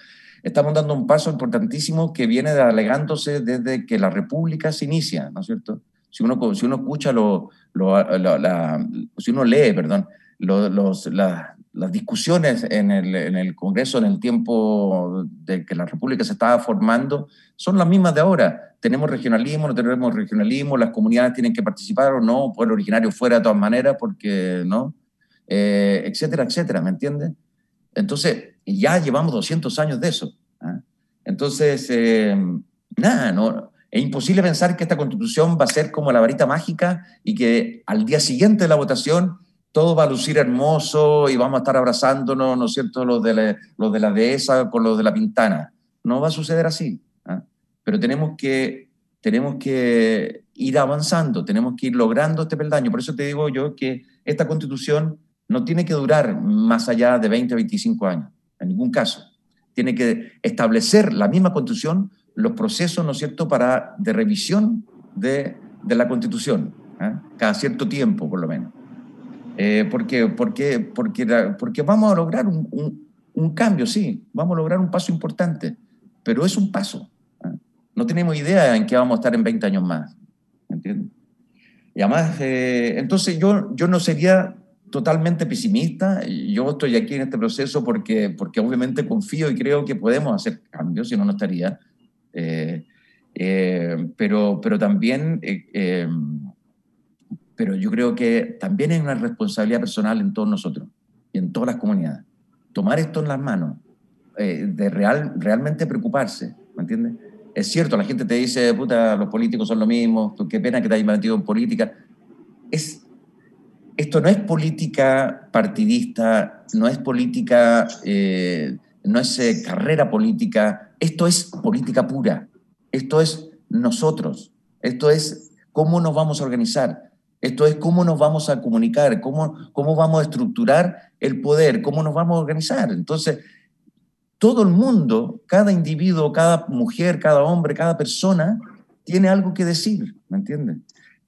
Estamos dando un paso importantísimo que viene alegándose desde que la República se inicia, ¿no es cierto? Si uno, si uno escucha, lo, la, si uno lee, perdón, los, las discusiones en el, en el, Congreso en el tiempo de que la República se estaba formando son las mismas de ahora. Tenemos regionalismo, no tenemos regionalismo, las comunidades tienen que participar o no, pueblo originario fuera de todas maneras, porque no, eh, etcétera, etcétera, ¿me entiendes? Entonces, ya llevamos 200 años de eso. ¿ah? Entonces, eh, nada, no, es imposible pensar que esta constitución va a ser como la varita mágica y que al día siguiente de la votación todo va a lucir hermoso y vamos a estar abrazándonos, ¿no es cierto?, los de la, los de la dehesa con los de la pintana. No va a suceder así. ¿ah? Pero tenemos que, tenemos que ir avanzando, tenemos que ir logrando este peldaño. Por eso te digo yo que esta constitución no tiene que durar más allá de 20 o 25 años, en ningún caso. Tiene que establecer la misma constitución los procesos, ¿no es cierto?, para, de revisión de, de la constitución, ¿ah? cada cierto tiempo, por lo menos. Eh, porque, porque, porque, porque vamos a lograr un, un, cambio, sí, vamos a lograr un paso importante, pero es un paso. ¿ah? No tenemos idea en qué vamos a estar en 20 años más. ¿Entiendes? Y además, eh, entonces yo, yo no sería totalmente pesimista. Yo estoy aquí en este proceso porque, porque obviamente confío y creo que podemos hacer cambios, si no, no estaría. Eh, pero, pero también pero yo creo que también es una responsabilidad personal en todos nosotros y en todas las comunidades. Tomar esto en las manos, eh, de real, realmente preocuparse, ¿me entiendes? Es cierto, la gente te dice, puta, los políticos son lo mismo, qué pena que te hayas metido en política. Es, esto no es política partidista, no es política, eh, no es eh, carrera política, esto es política pura, esto es nosotros, esto es cómo nos vamos a organizar, esto es cómo nos vamos a comunicar, cómo, cómo vamos a estructurar el poder, cómo nos vamos a organizar. Entonces, todo el mundo, cada individuo, cada mujer, cada hombre, cada persona, tiene algo que decir, ¿me entiendes?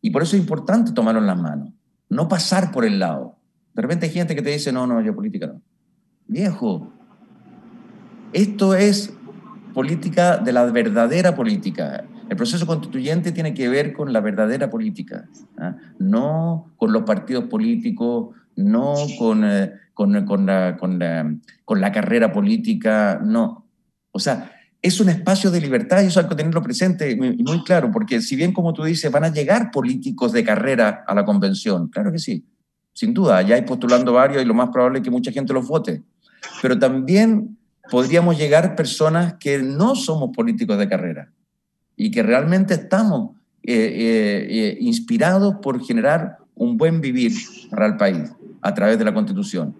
Y por eso es importante tomarlo en las manos, no pasar por el lado. De repente hay gente que te dice, no, no, yo política no. Viejo, esto es política de la verdadera política. El proceso constituyente tiene que ver con la verdadera política, ¿ah? no con los partidos políticos, no con, eh, con, con, la, con, la, carrera política, no. O sea, es un espacio de libertad y eso hay que tenerlo presente y muy, claro, porque si bien, como tú dices, van a llegar políticos de carrera a la convención, claro que sí, sin duda, ya hay postulando varios y lo más probable es que mucha gente los vote, pero también podríamos llegar personas que no somos políticos de carrera, y que realmente estamos eh, eh, eh, inspirados por generar un buen vivir para el país a través de la Constitución.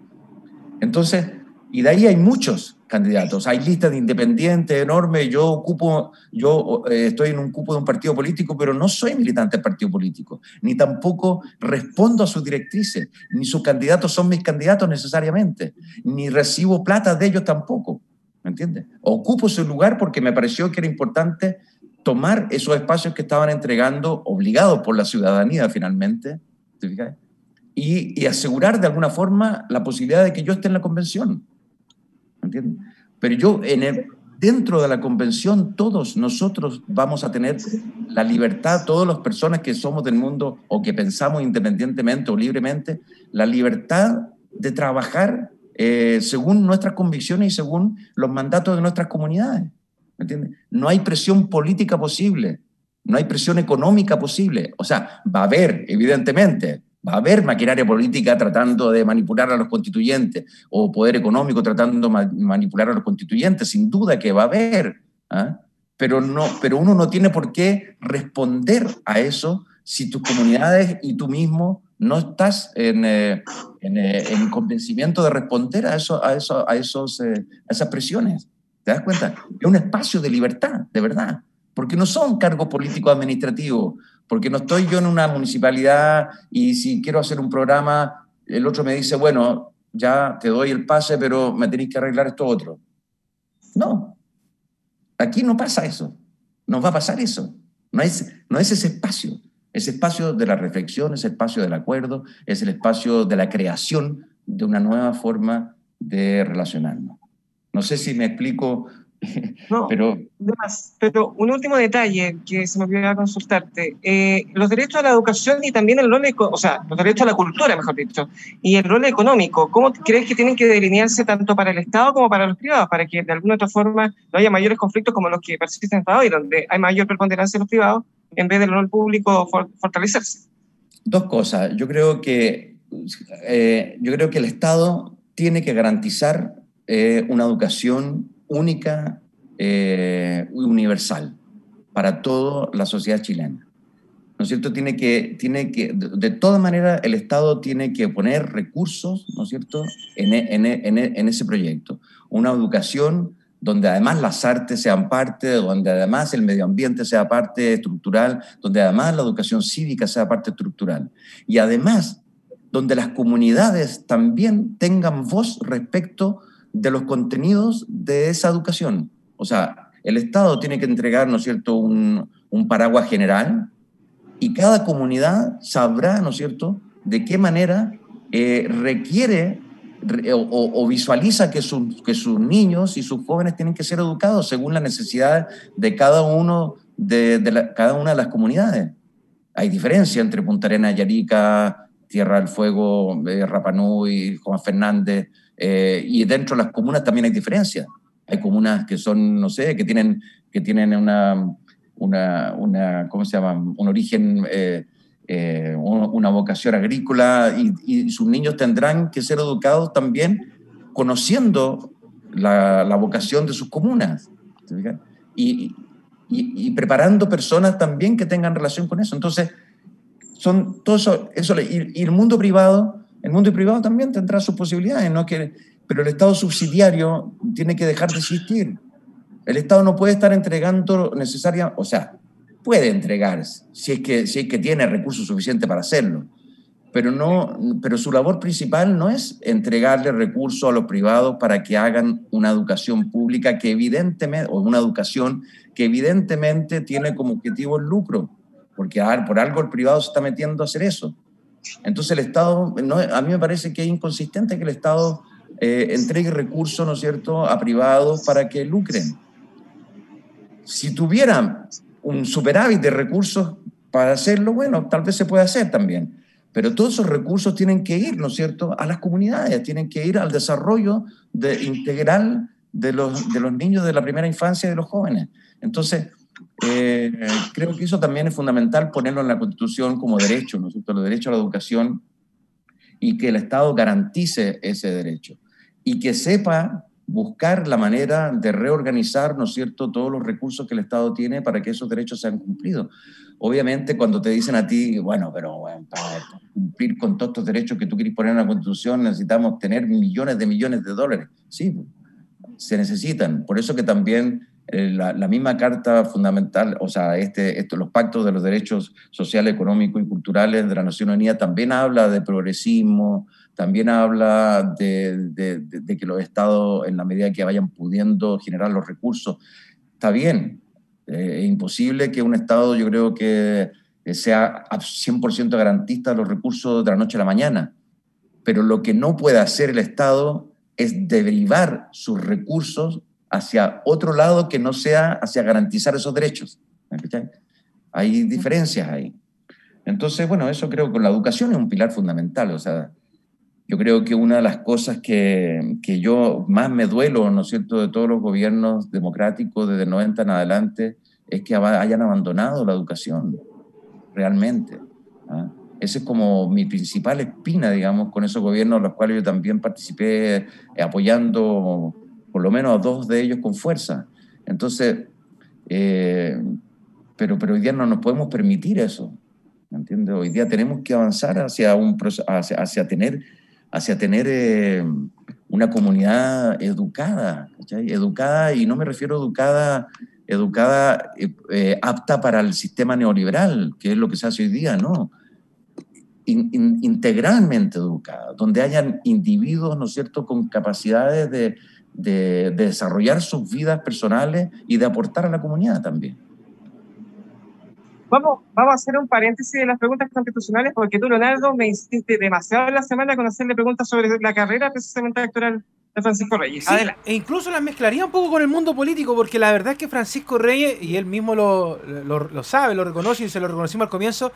Entonces, y de ahí hay muchos candidatos, hay listas de independientes enormes, yo ocupo, yo estoy en un cupo de un partido político, pero no soy militante del partido político, ni tampoco respondo a sus directrices, ni sus candidatos son mis candidatos necesariamente, ni recibo plata de ellos tampoco, ¿me entiendes? Ocupo su lugar porque me pareció que era importante tomar esos espacios que estaban entregando, obligados por la ciudadanía finalmente, y, y, asegurar de alguna forma la posibilidad de que yo esté en la convención. ¿Entiendes? Pero yo, en el, dentro de la convención, todos nosotros vamos a tener la libertad, todas las personas que somos del mundo o que pensamos independientemente o libremente, la libertad de trabajar eh, según nuestras convicciones y según los mandatos de nuestras comunidades. ¿me entiendes? No hay presión política posible, no hay presión económica posible. O sea, va a haber, evidentemente, va a haber maquinaria política tratando de manipular a los constituyentes o poder económico tratando de manipular a los constituyentes, sin duda que va a haber. ¿ah? Pero, no, pero uno no tiene por qué responder a eso si tus comunidades y tú mismo no estás en, eh, eh, en, convencimiento de responder a, eso, a, eso, a, esos, eh, a esas presiones. ¿Te das cuenta? Es un espacio de libertad, de verdad, porque no son cargos políticos administrativos, porque no estoy yo en una municipalidad y si quiero hacer un programa, el otro me dice, bueno, ya te doy el pase, pero me tenéis que arreglar esto otro. No, aquí no pasa eso, no va a pasar eso, no es, no es ese espacio. Ese espacio de la reflexión, ese espacio del acuerdo, es el espacio de la creación de una nueva forma de relacionarnos. No sé si me explico no, pero... pero un último detalle que se me olvidó consultarte. Eh, los derechos a la educación y también el rol, o sea, los derechos a la cultura, mejor dicho, y el rol económico, ¿cómo crees que tienen que delinearse tanto para el Estado como para los privados, para que de alguna otra forma no haya mayores conflictos como los que persisten hasta hoy, donde hay mayor preponderancia en los privados en vez del rol público fortalecerse? Dos cosas. Yo creo que, eh, yo creo que el Estado tiene que garantizar eh, una educación única eh, universal para toda la sociedad chilena. ¿No es cierto? Tiene que, tiene que, de, todas maneras, el Estado tiene que poner recursos, ¿no es cierto?, en, en, en, en ese proyecto. Una educación donde además las artes sean parte, donde además el medio ambiente sea parte estructural, donde además la educación cívica sea parte estructural. Y además, donde las comunidades también tengan voz respecto de los contenidos de esa educación. O sea, el Estado tiene que entregar, ¿no cierto?, un, paraguas general y cada comunidad sabrá, ¿no cierto?, de qué manera eh, requiere o, visualiza que, que sus niños y sus jóvenes tienen que ser educados según la necesidad de cada, uno de, cada una de las comunidades. Hay diferencia entre Punta Arenas, Yarica, Tierra del Fuego, eh, Rapanui, Juan Fernández, eh, y dentro de las comunas también hay diferencias. Hay comunas que son, no sé, que tienen, que tienen una, una, una ¿cómo se llama? Un origen, eh, eh, una vocación agrícola y, sus niños tendrán que ser educados también conociendo la, la vocación de sus comunas. Y, y, preparando personas también que tengan relación con eso. Entonces, son todo eso, eso y, el mundo privado el mundo privado también tendrá sus posibilidades, ¿no? Que, pero el Estado subsidiario tiene que dejar de existir. El Estado no puede estar entregando necesaria, o sea, puede entregar si es que, si es que tiene recursos suficientes para hacerlo, pero, no, pero su labor principal no es entregarle recursos a los privados para que hagan una educación pública que evidentemente, o una educación que evidentemente tiene como objetivo el lucro, porque por algo el privado se está metiendo a hacer eso. Entonces el Estado, a mí me parece que es inconsistente que el Estado eh, entregue recursos, ¿no cierto?, a privados para que lucren. Si tuvieran un superávit de recursos para hacerlo, bueno, tal vez se puede hacer también. Pero todos esos recursos tienen que ir, ¿no cierto?, a las comunidades, tienen que ir al desarrollo de, integral de los, de los niños de la primera infancia y de los jóvenes. Entonces, eh, creo que eso también es fundamental ponerlo en la Constitución como derecho, ¿no es cierto? El derecho a la educación y que el Estado garantice ese derecho y que sepa buscar la manera de reorganizar, ¿no es cierto?, todos los recursos que el Estado tiene para que esos derechos sean cumplidos. Obviamente, cuando te dicen a ti, bueno, pero para cumplir con todos estos derechos que tú quieres poner en la Constitución necesitamos tener millones de millones de dólares. Sí, se necesitan. Por eso que también eh, la, misma Carta Fundamental, o sea, este, esto, los pactos de los derechos sociales, económicos y culturales de la Nación Unida también habla de progresismo, también habla de, que los estados, en la medida que vayan pudiendo generar los recursos, está bien. Eh, es imposible que un estado, yo creo que sea 100% garantista de los recursos de la noche a la mañana, pero lo que no puede hacer el estado es derivar sus recursos hacia otro lado que no sea hacia garantizar esos derechos. Hay diferencias ahí. Entonces, bueno, eso creo que la educación es un pilar fundamental. O sea, yo creo que una de las cosas que, que yo más me duelo, ¿no es cierto?, de todos los gobiernos democráticos desde el 90 en adelante, es que hayan abandonado la educación, realmente. ¿ah? Esa es como mi principal espina, digamos, con esos gobiernos, los cuales yo también participé apoyando por lo menos dos de ellos con fuerza. Entonces, eh, pero, pero hoy día no nos podemos permitir eso, ¿entiendes? Hoy día tenemos que avanzar hacia, un, hacia, hacia tener, hacia tener eh, una comunidad educada, Educada, y no me refiero a educada, educada apta para el sistema neoliberal, que es lo que se hace hoy día, no integralmente educada, donde hayan individuos, ¿no es cierto?, con capacidades de, de, desarrollar sus vidas personales y de aportar a la comunidad también. Vamos, vamos a hacer un paréntesis de las preguntas constitucionales, porque tú, Leonardo, me insististe demasiado en la semana con hacerle preguntas sobre la carrera precisamente electoral de Francisco Reyes. e incluso las mezclaría un poco con el mundo político, porque la verdad es que Francisco Reyes, y él mismo lo, lo, lo sabe, lo reconoce y se lo reconocimos al comienzo,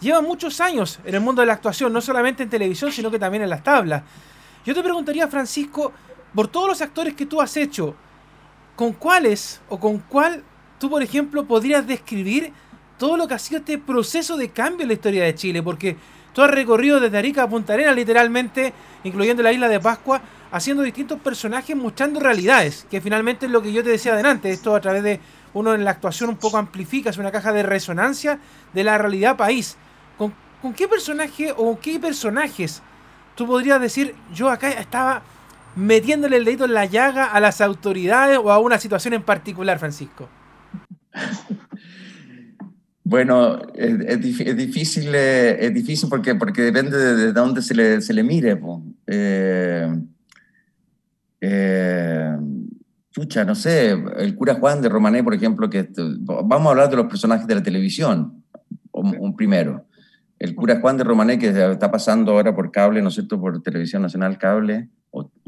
lleva muchos años en el mundo de la actuación, no solamente en televisión, sino que también en las tablas. Yo te preguntaría, Francisco, por todos los actores que tú has hecho, ¿con cuáles o con cuál tú, por ejemplo, podrías describir todo lo que ha sido este proceso de cambio en la historia de Chile? Porque tú has recorrido desde Arica a Punta Arenas, literalmente, incluyendo la isla de Pascua, haciendo distintos personajes, mostrando realidades, que finalmente es lo que yo te decía adelante, esto a través de uno en la actuación un poco amplifica, es una caja de resonancia de la realidad país. ¿Con, qué personaje o qué personajes tú podrías decir, yo acá estaba metiéndole el dedito en la llaga a las autoridades o a una situación en particular, Francisco? Bueno, es, difícil, es difícil porque, porque depende de, dónde se le, se le mire. Eh, eh, chucha, no sé, el cura Juan de Romané, por ejemplo, que vamos a hablar de los personajes de la televisión, un primero. El cura Juan de Romané, que está pasando ahora por cable, ¿no es cierto?, por Televisión Nacional Cable,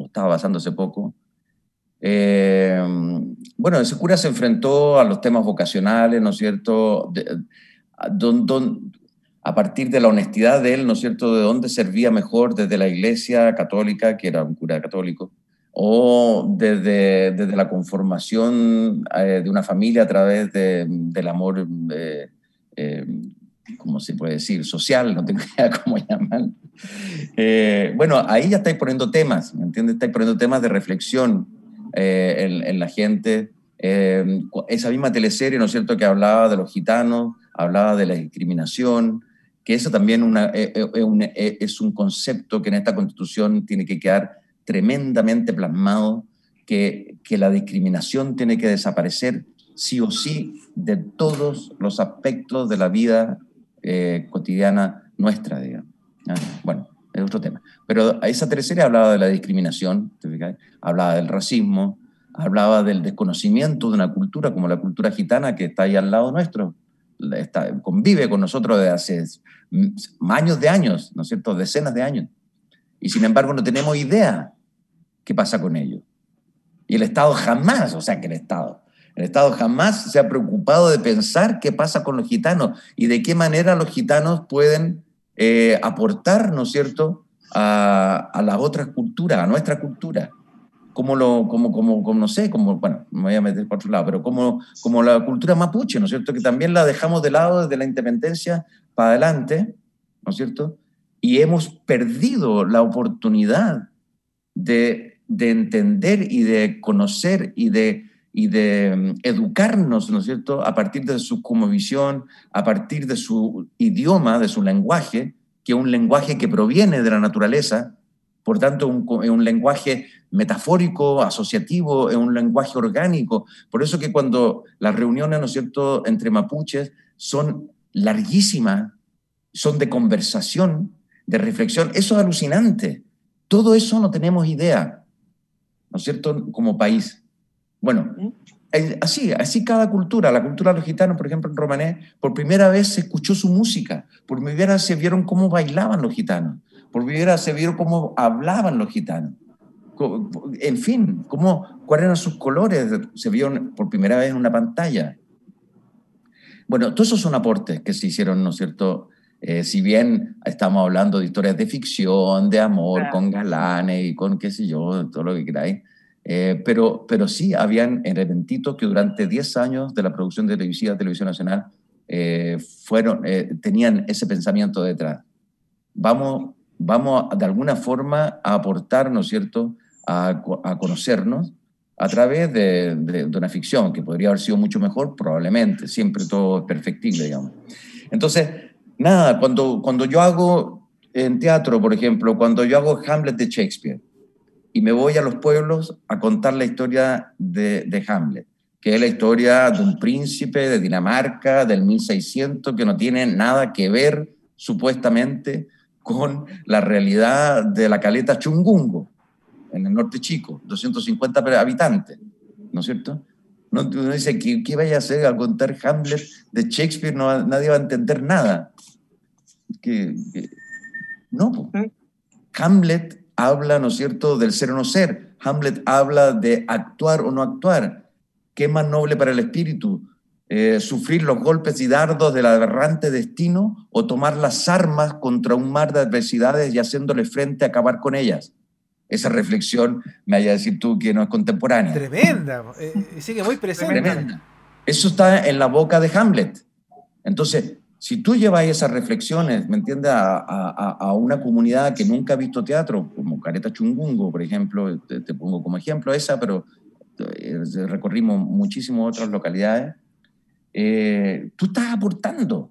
estaba pasando hace poco. Eh, bueno, ese cura se enfrentó a los temas vocacionales, ¿no es cierto?, a partir de la honestidad de él, ¿no es cierto?, de dónde servía mejor desde la iglesia católica, que era un cura católico, o desde, desde la conformación eh, de una familia a través del amor, eh, eh, ¿cómo se puede decir? Social, no tengo idea cómo llamar. Eh, bueno, ahí ya estáis poniendo temas, ¿me entiendes? Estáis poniendo temas de reflexión en, en, la gente. esa misma teleserie, ¿no es cierto?, que hablaba de los gitanos, hablaba de la discriminación, que eso también una, es un concepto que en esta constitución tiene que quedar tremendamente plasmado que, que la discriminación tiene que desaparecer sí o sí de todos los aspectos de la vida eh, cotidiana nuestra, digamos. Bueno, es otro tema. Pero esa tercera hablaba de la discriminación, hablaba del racismo, hablaba del desconocimiento de una cultura como la cultura gitana que está ahí al lado nuestro, está, convive con nosotros desde hace años de años, ¿no es cierto? Decenas de años. Y sin embargo no tenemos idea qué pasa con ellos. Y el Estado jamás, o sea que el Estado, el Estado jamás se ha preocupado de pensar qué pasa con los gitanos y de qué manera los gitanos pueden eh, aportar, ¿no es cierto?, a, a las otras culturas, a nuestra cultura. Como, lo, como, como, como, no sé, como, bueno, me voy a meter por otro lado, pero como, como la cultura mapuche, ¿no es cierto?, que también la dejamos de lado desde la independencia para adelante, ¿no es cierto?, y hemos perdido la oportunidad de de entender y de conocer y de, y de mm, educarnos, ¿no es cierto?, a partir de su visión, a partir de su idioma, de su lenguaje, que es un lenguaje que proviene de la naturaleza, por tanto, es un lenguaje metafórico, asociativo, es un lenguaje orgánico. Por eso que cuando las reuniones, ¿no es cierto?, entre mapuches son larguísimas, son de conversación, de reflexión, eso es alucinante. Todo eso no tenemos idea. ¿no es cierto?, como país. Bueno, así, así cada cultura, la cultura de los gitanos, por ejemplo, en Romané, por primera vez se escuchó su música, por primera vez se vieron cómo bailaban los gitanos, por primera vez se vieron cómo hablaban los gitanos. En fin, cómo, cuáles eran sus colores, se vieron por primera vez en una pantalla. Bueno, todos esos son aportes que se hicieron, ¿no es cierto?, eh, si bien estamos hablando de historias de ficción, de amor, con galanes y con qué sé yo, todo lo que queráis, Eh, pero, pero sí habían elementitos que durante 10 años de la producción de televisiva de Televisión Nacional eh, fueron, tenían ese pensamiento detrás. Vamos, vamos de alguna forma a aportar, ¿no es cierto?, a, a conocernos a través de, de, una ficción que podría haber sido mucho mejor, probablemente, siempre todo es perfectible, digamos. Entonces, nada, cuando, cuando yo hago en teatro, por ejemplo, cuando yo hago Hamlet de Shakespeare y me voy a los pueblos a contar la historia de, de Hamlet, que es la historia de un príncipe de Dinamarca del 1600 que no tiene nada que ver, supuestamente, con la realidad de la caleta Chungungo en el norte chico, 250 habitantes, ¿no es cierto? No, uno dice, ¿qué, ¿qué, vaya a hacer al contar Hamlet de Shakespeare? No, nadie va a entender nada. Que, no, Hamlet habla, ¿no es cierto?, del ser o no ser. Hamlet habla de actuar o no actuar. ¿Qué más noble para el espíritu? Eh, ¿Sufrir los golpes y dardos del aberrante destino o tomar las armas contra un mar de adversidades y haciéndole frente a acabar con ellas? esa reflexión, me vaya a decir tú que no es contemporánea. Tremenda, eh, sigue muy presente. Tremenda. Eso está en la boca de Hamlet. Entonces, si tú llevas esas reflexiones, ¿me entiendes?, a, a, una comunidad que nunca ha visto teatro, como Careta Chungungo, por ejemplo, te, pongo como ejemplo esa, pero eh, recorrimos muchísimas otras localidades, tú estás aportando,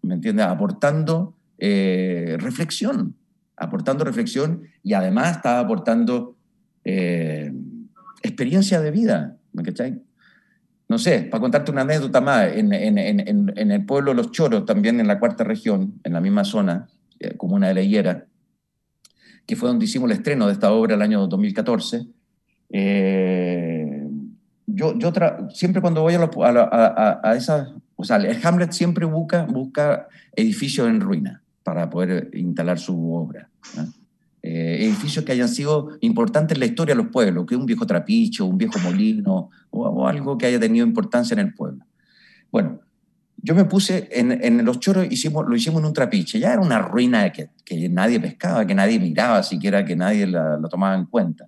¿me entiendes?, aportando reflexión aportando reflexión y además estaba aportando eh, experiencia de vida, ¿me cachai? No sé, para contarte una anécdota más, en, en, en, en, el pueblo Los Choros, también en la cuarta región, en la misma zona, eh, como una de Higuera, que fue donde hicimos el estreno de esta obra el año 2014, eh, yo, yo siempre cuando voy a, a, a, esas, o sea, el Hamlet siempre busca, busca edificios en ruina para poder instalar su obra. Eh, edificios que hayan sido importantes en la historia de los pueblos, que un viejo trapicho, un viejo molino o, algo que haya tenido importancia en el pueblo. Bueno, yo me puse en, los choros, hicimos, lo hicimos en un trapiche, ya era una ruina que, nadie pescaba, que nadie miraba siquiera, que nadie la, tomaba en cuenta.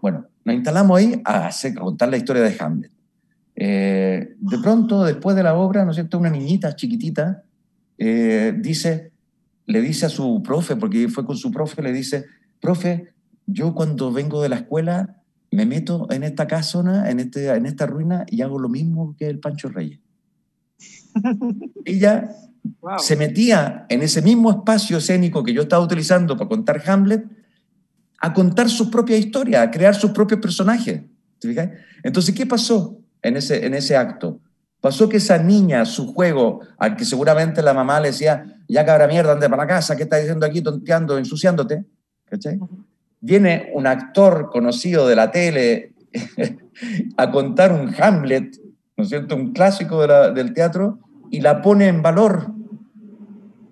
Bueno, nos instalamos ahí a, contar la historia de Hamlet. Eh, de pronto, después de la obra, ¿no es una niñita chiquitita eh, dice, le dice a su profe, porque fue con su profe, le dice, profe, yo cuando vengo de la escuela me meto en esta casona, en, este, en esta ruina y hago lo mismo que el Pancho Reyes. Ella se metía en ese mismo espacio escénico que yo estaba utilizando para contar Hamlet, a contar su propia historia, a crear sus propios personajes. Entonces, ¿qué pasó en ese, en ese acto? Pasó que esa niña, su juego, al que seguramente la mamá le decía, ya cabra mierda, ande para la casa, ¿qué estás diciendo aquí, tonteando, ensuciándote? ¿Cachai? Viene un actor conocido de la tele a contar un Hamlet, ¿no es cierto?, un clásico del teatro, y la pone en valor,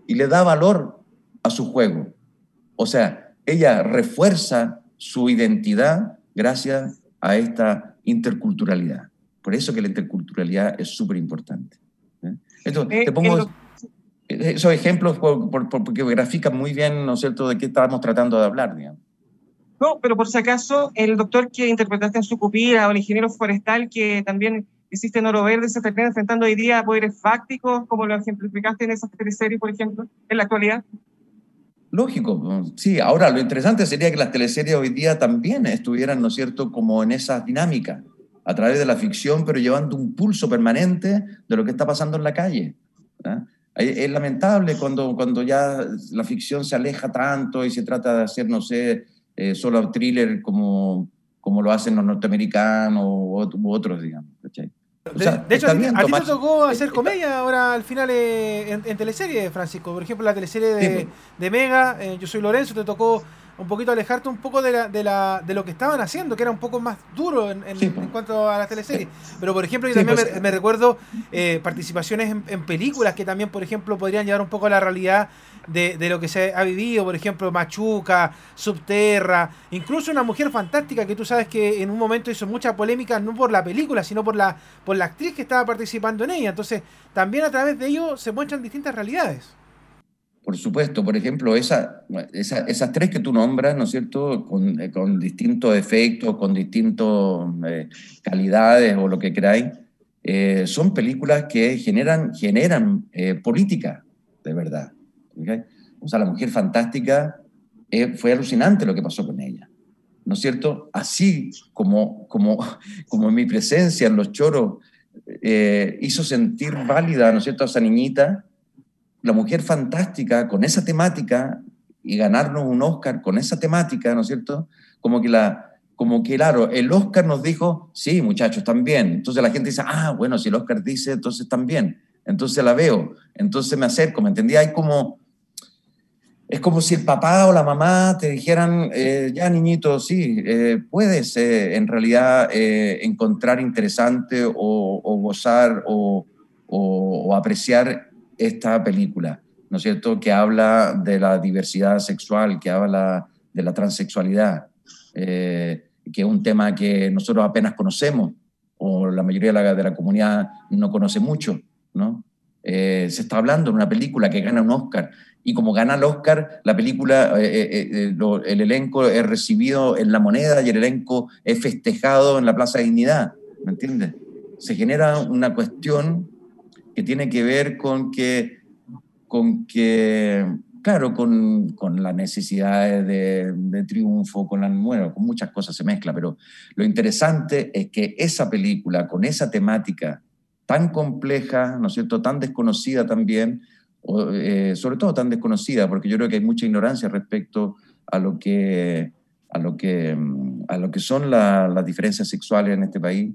y le da valor a su juego. O sea, ella refuerza su identidad gracias a esta interculturalidad. Por eso que la interculturalidad es súper importante. ¿eh? Entonces, te pongo esos ejemplos porque grafican muy bien, ¿no es cierto?, de qué estábamos tratando de hablar, digamos. No, pero por si acaso, el doctor que interpretaste en su cupida o el ingeniero forestal que también existe en Oro Verde se termina enfrentando hoy día a poderes fácticos, como lo ejemplificaste en esas teleseries, por ejemplo, en la actualidad. Lógico, sí. Ahora, lo interesante sería que las teleseries hoy día también estuvieran, ¿no es cierto?, como en esa dinámica a través de la ficción, pero llevando un pulso permanente de lo que está pasando en la calle. Es lamentable cuando, cuando ya la ficción se aleja tanto y se trata de hacer, no sé, eh, solo thriller como, como lo hacen los norteamericanos u otros, digamos. de, hecho, a ti te tocó hacer comedia ahora al final eh, en, teleserie, Francisco. Por ejemplo, la teleserie de, pues. de Mega, eh, Yo soy Lorenzo, te tocó un poquito alejarte un poco de, la, de, la, de lo que estaban haciendo, que era un poco más duro en, en, cuanto a las teleseries. Pero, por ejemplo, yo también pues, me, recuerdo eh, participaciones en, películas que también, por ejemplo, podrían llevar un poco a la realidad de, de, lo que se ha vivido, por ejemplo, Machuca, Subterra, incluso una mujer fantástica que tú sabes que en un momento hizo mucha polémica, no por la película, sino por la, por la actriz que estaba participando en ella. Entonces, también a través de ello se muestran distintas realidades. Por supuesto. Por ejemplo, esa, esas tres que tú nombras, ¿no es cierto?, con, eh, con distintos efectos, con distintas eh, calidades o lo que queráis, eh, son películas que generan, generan política, de verdad. O sea, La Mujer Fantástica fue alucinante lo que pasó con ella. ¿No es cierto? Así como, como, como mi presencia en Los Choros hizo sentir válida, ¿no es cierto?, a esa niñita, la mujer fantástica con esa temática y ganarnos un Oscar con esa temática, ¿no es cierto? Como que la, como que claro, el Oscar nos dijo, sí, muchachos, también. Entonces la gente dice, ah, bueno, si el Oscar dice, entonces también. Entonces la veo, entonces me acerco, ¿me entendí? Hay como, es como si el papá o la mamá te dijeran, eh, ya niñito, sí, eh, puedes eh, en realidad encontrar interesante o, gozar o, o, apreciar esta película, ¿no es cierto?, que habla de la diversidad sexual, que habla de la transexualidad, eh, que es un tema que nosotros apenas conocemos, o la mayoría de la, de la comunidad no conoce mucho, ¿no? Eh, se está hablando de una película que gana un Oscar, y como gana el Oscar, la película, eh, el elenco es recibido en la moneda y el elenco es festejado en la Plaza de Dignidad, ¿me entiendes? Se genera una cuestión que tiene que ver con que, con que claro, con, con las necesidades de, de, triunfo, con, la, bueno, con muchas cosas se mezcla, pero lo interesante es que esa película, con esa temática tan compleja, ¿no es cierto?, tan desconocida también, eh, sobre todo tan desconocida, porque yo creo que hay mucha ignorancia respecto a lo que, a lo que, a lo que son las diferencias sexuales en este país.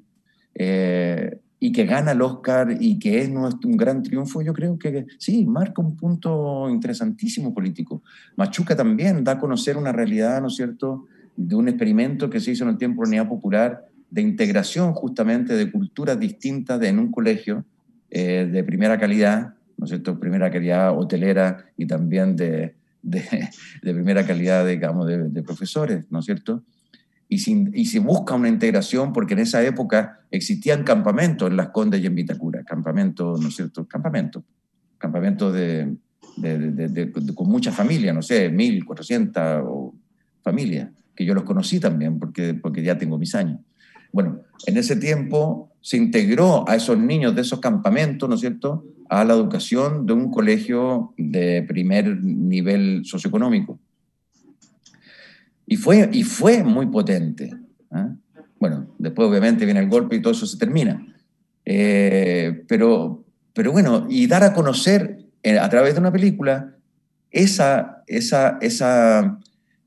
Eh, y que gana el Oscar y que es un gran triunfo, yo creo que sí, marca un punto interesantísimo político. Machuca también da a conocer una realidad, ¿no es cierto?, de un experimento que se hizo en el tiempo de la Unidad Popular de integración justamente de culturas distintas en un colegio eh, de primera calidad, ¿no es cierto?, primera calidad hotelera y también de, de, de primera calidad, digamos, de, de profesores, ¿no es cierto?, y, se busca una integración porque en esa época existían campamentos en Las Condes y en Vitacura, campamentos, ¿no es cierto? Campamentos, campamentos de, con muchas familias, no sé, 1.400 familias, que yo los conocí también porque, porque ya tengo mis años. Bueno, en ese tiempo se integró a esos niños de esos campamentos, ¿no es cierto?, a la educación de un colegio de primer nivel socioeconómico. Y fue, y fue muy potente. ¿ah? Bueno, después obviamente viene el golpe y todo eso se termina. Eh, pero, pero bueno, y dar a conocer eh, a través de una película esa, esa, esa,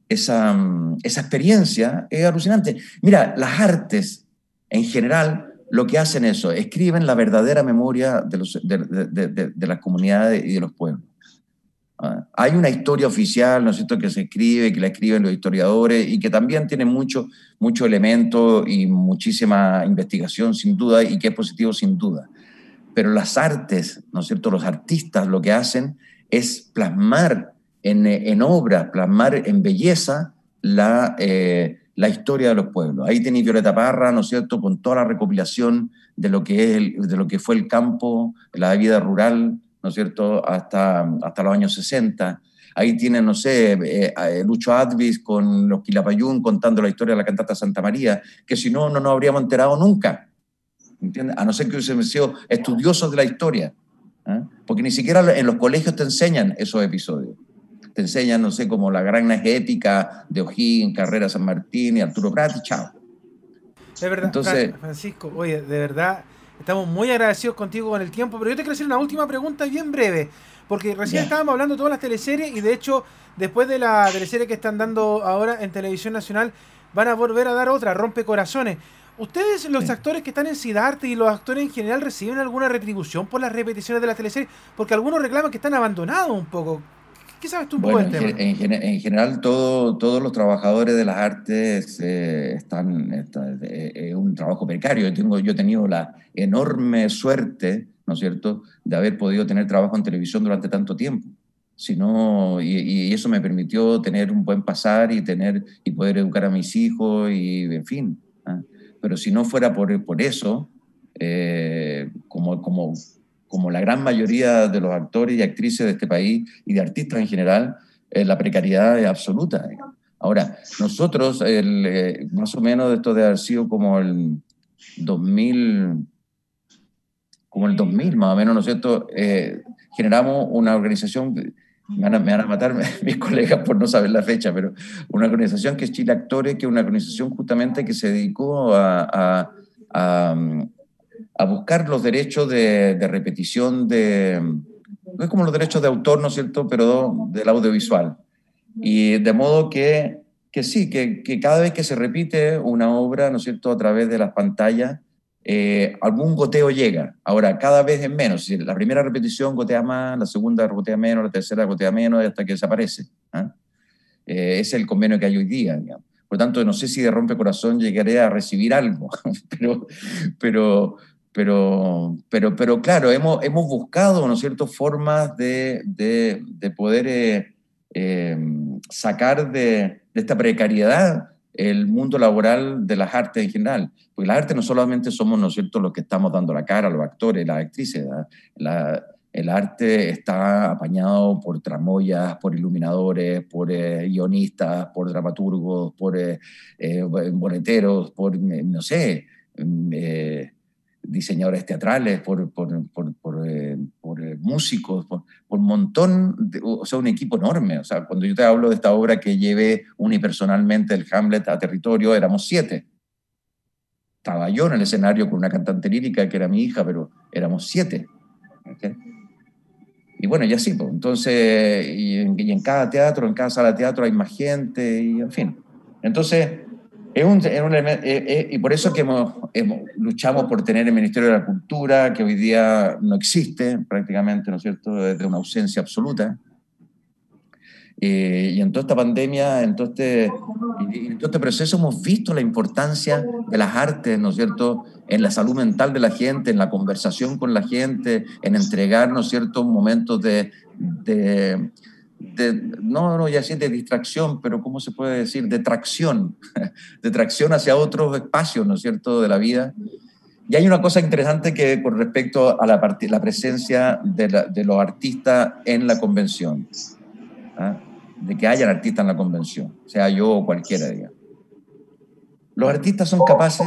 esa, esa experiencia es alucinante. Mira, las artes en general lo que hacen eso, escriben la verdadera memoria de, los, de, de las comunidades y de los pueblos. Hay una historia oficial, ¿no es cierto?, que se escribe, que la escriben los historiadores y que también tiene mucho, mucho elemento y muchísima investigación, sin duda, y que es positivo, sin duda. Pero las artes, ¿no es cierto?, los artistas lo que hacen es plasmar en, en obra, plasmar en belleza la, eh, la historia de los pueblos. Ahí tenéis Violeta Parra, ¿no es cierto?, con toda la recopilación de lo que, es de lo que fue el campo, la vida rural, ¿no es cierto?, hasta, hasta los años 60. Ahí tienen, no sé, eh, eh, Lucho Advis con los Quilapayún contando la historia de la cantata Santa María, que si no, no nos habríamos enterado nunca. ¿Entiendes? A no ser que hubiésemos sido estudiosos de la historia. ¿eh? Porque ni siquiera en los colegios te enseñan esos episodios. Te enseñan, no sé, como la gran épica de O'Higgins, Carrera San Martín y Arturo Prat y chao. De verdad, Entonces, Francisco, oye, de verdad, Estamos muy agradecidos contigo con el tiempo, pero yo te quiero hacer una última pregunta bien breve, porque recién estábamos hablando de todas las teleseries y de hecho, después de la teleserie que están dando ahora en Televisión Nacional, van a volver a dar otra, Rompe Corazones. ¿Ustedes, los actores que están en Sidarte y los actores en general, reciben alguna retribución por las repeticiones de las teleseries? Porque algunos reclaman que están abandonados un poco. ¿Qué sabes tú un poco del tema? En, general, todo, todos los trabajadores de las artes eh, están. Eh, es un trabajo precario. Yo, tengo, yo he tenido la enorme suerte, ¿no es cierto?, de haber podido tener trabajo en televisión durante tanto tiempo. Si y, y, eso me permitió tener un buen pasar y, tener, y poder educar a mis hijos, y en fin. ¿ah? Pero si no fuera por, por eso, eh, como, como como la gran mayoría de los actores y actrices de este país y de artistas en general, eh, la precariedad es absoluta. Ahora, nosotros, el, eh, más o menos esto de haber sido como el 2000, como el 2000 más o menos, ¿no es cierto? Eh, generamos una organización, me van, a, matar mis colegas por no saber la fecha, pero una organización que es Chile Actores, que es una organización justamente que se dedicó a, a, a buscar los derechos de, de, repetición de, no es como los derechos de autor, ¿no es cierto?, pero del audiovisual. Y de modo que, que sí, que, que cada vez que se repite una obra, ¿no es cierto?, a través de las pantallas, eh, algún goteo llega. Ahora, cada vez es menos. La primera repetición gotea más, la segunda gotea menos, la tercera gotea menos, hasta que desaparece. ¿ah? Eh, ese es el convenio que hay hoy día. Por lo tanto, no sé si de rompe corazón llegaré a recibir algo, pero, pero, pero, pero, pero claro, hemos, hemos buscado, ¿no es cierto?, formas de, de, de poder eh, eh, sacar de, de esta precariedad el mundo laboral de las artes en general. Porque las artes no solamente somos, ¿no es cierto?, los que estamos dando la cara, los actores, las actrices. La, el arte está apañado por tramoyas, por iluminadores, por eh, guionistas, por dramaturgos, por eh, eh, boleteros, por, no sé, mm, diseñadores teatrales, por, por, por, por eh, eh, músicos, por, un montón, de, o sea, un equipo enorme. O sea, cuando yo te hablo de esta obra que llevé unipersonalmente el Hamlet a territorio, éramos siete. Estaba yo en el escenario con una cantante lírica que era mi hija, pero éramos siete. Y bueno, y así, pues. Entonces, y en, y en cada teatro, en cada sala de teatro hay más gente, y en fin. Entonces, es un, es un eh, eh, y por eso que hemos, hemos, luchamos por tener el Ministerio de la Cultura, que hoy día no existe prácticamente, ¿no es cierto?, desde una ausencia absoluta. Eh, y en toda esta pandemia, en todo, este, en todo este proceso hemos visto la importancia de las artes, ¿no es cierto?, en la salud mental de la gente, en la conversación con la gente, en entregar, ¿no es cierto?, momentos de, de no, no, ya sí de distracción, pero ¿cómo se puede decir? De tracción, de tracción hacia otros espacios, ¿no es cierto?, de la vida. Y hay una cosa interesante que con respecto a la, la presencia de, la, de, los artistas en la convención, ¿ah? de que hayan artistas en la convención, sea yo o cualquiera, digamos. Los artistas son capaces,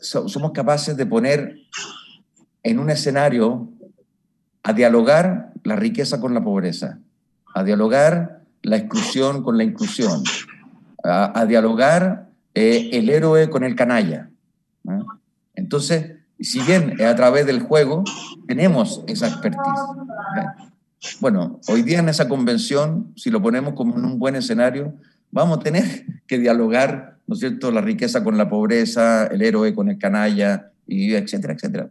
somos capaces de poner en un escenario a dialogar la riqueza con la pobreza, a dialogar la exclusión con la inclusión, a, dialogar eh, el héroe con el canalla. ¿no? Entonces, si bien a través del juego tenemos esa expertise. Bueno, hoy día en esa convención, si lo ponemos como en un buen escenario, vamos a tener que dialogar, ¿no cierto?, la riqueza con la pobreza, el héroe con el canalla, y etcétera, etcétera.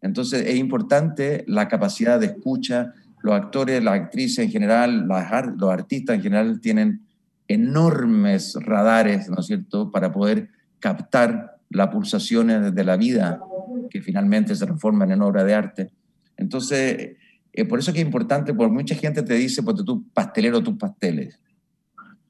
Entonces es importante la capacidad de escucha, los actores, las actrices en general, los artistas en general tienen enormes radares, ¿no es cierto?, para poder captar las pulsaciones de la vida que finalmente se transforman en obra de arte. Entonces, eh, por eso que es importante, porque mucha gente te dice, pues tú pastelero tus pasteles.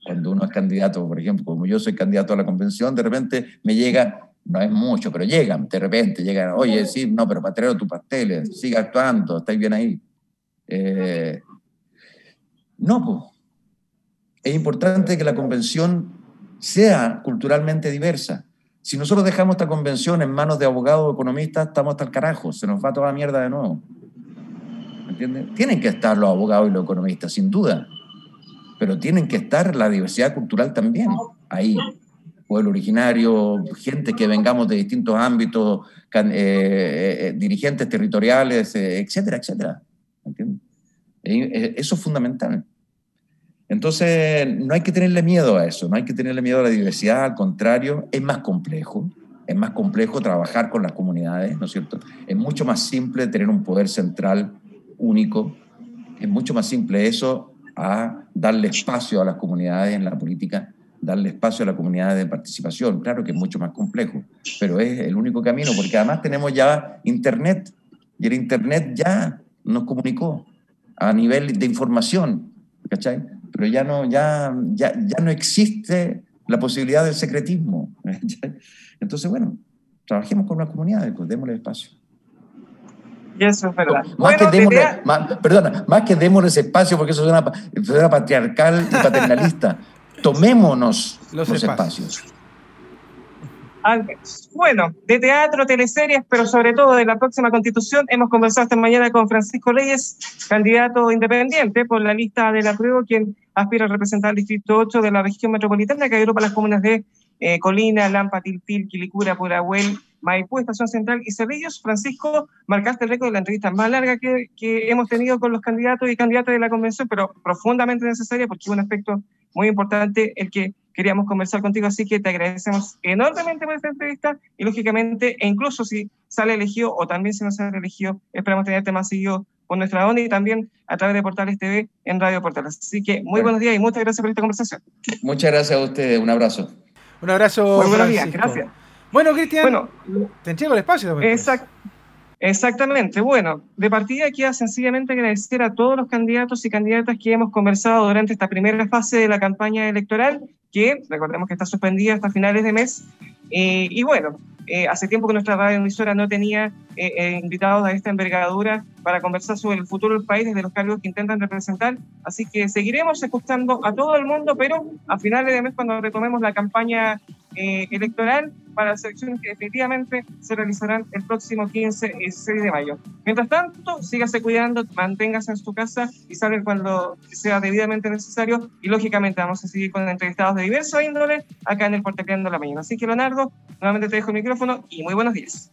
Cuando uno es candidato, por ejemplo, como yo soy candidato a la convención, de repente me llega, no es mucho, pero llegan, de repente llegan, oye, sí, no, pero pastelero tus pasteles, siga actuando, estáis bien ahí. Eh, no, pues. Es importante que la convención sea culturalmente diversa. Si nosotros dejamos esta convención en manos de abogados o economistas, estamos hasta el carajo, se nos va toda la mierda de nuevo. ¿Entiendes? Tienen que estar los abogados y los economistas, sin duda, pero tienen que estar la diversidad cultural también ahí. Pueblo originario, gente que vengamos de distintos ámbitos, eh, eh, dirigentes territoriales, eh, etcétera, etcétera. ¿Entiendes? Eso es fundamental. Entonces, no hay que tenerle miedo a eso, no hay que tenerle miedo a la diversidad, al contrario, es más complejo, es más complejo trabajar con las comunidades, ¿no es cierto? Es mucho más simple tener un poder central único, es mucho más simple eso a darle espacio a las comunidades en la política, darle espacio a la comunidad de participación. Claro que es mucho más complejo, pero es el único camino, porque además tenemos ya Internet, y el Internet ya nos comunicó a nivel de información, ¿cachai? Pero ya no, ya, ya, ya no existe la posibilidad del secretismo. Entonces, bueno, trabajemos con una comunidad, pues démosle espacio. Y eso es verdad. Más, que démosle, más, perdona, más que démosle ese espacio, porque eso es una, patriarcal y paternalista. Tomémonos los, espacios. Bueno, de teatro, teleseries, pero sobre todo de la próxima constitución, hemos conversado esta mañana con Francisco Reyes, candidato independiente por la lista de la prueba, quien aspira a representar el Distrito 8 de la región metropolitana, que agrupa las comunas de eh, Colina, Lampa, Tilpil, Quilicura, Purahuel, Maipú, Estación Central y Cerrillos. Francisco, marcaste el récord de la entrevista más larga que, que, hemos tenido con los candidatos y candidatas de la convención, pero profundamente necesaria porque es un aspecto muy importante el que queríamos conversar contigo, así que te agradecemos enormemente por esta entrevista y lógicamente, e incluso si sale elegido o también si no sale elegido, esperamos tenerte más seguido con nuestra onda y también a través de Portales TV en Radio Portales. Así que muy buenos días y muchas gracias por esta conversación. Muchas gracias a ustedes, un abrazo. Un abrazo. Muy buenos días, gracias. Bueno, Cristian, bueno, te entrego el espacio. Exacto. Exactamente. Bueno, de partida queda sencillamente agradecer a todos los candidatos y candidatas que hemos conversado durante esta primera fase de la campaña electoral, que recordemos que está suspendida hasta finales de mes. Eh, y bueno, eh, hace tiempo que nuestra radio emisora no tenía eh, invitados a esta envergadura para conversar sobre el futuro del país desde los cargos que intentan representar. Así que seguiremos escuchando a todo el mundo, pero a finales de mes, cuando retomemos la campaña electoral, para las elecciones que definitivamente se realizarán el próximo 15 y 16 de mayo. Mientras tanto, sígase cuidando, manténgase en su casa y salga cuando sea debidamente necesario. Y lógicamente vamos a seguir con entrevistados de diversos índole acá en el Portacleando de la Mañana. Así que, Leonardo, nuevamente te dejo el micrófono y muy buenos días.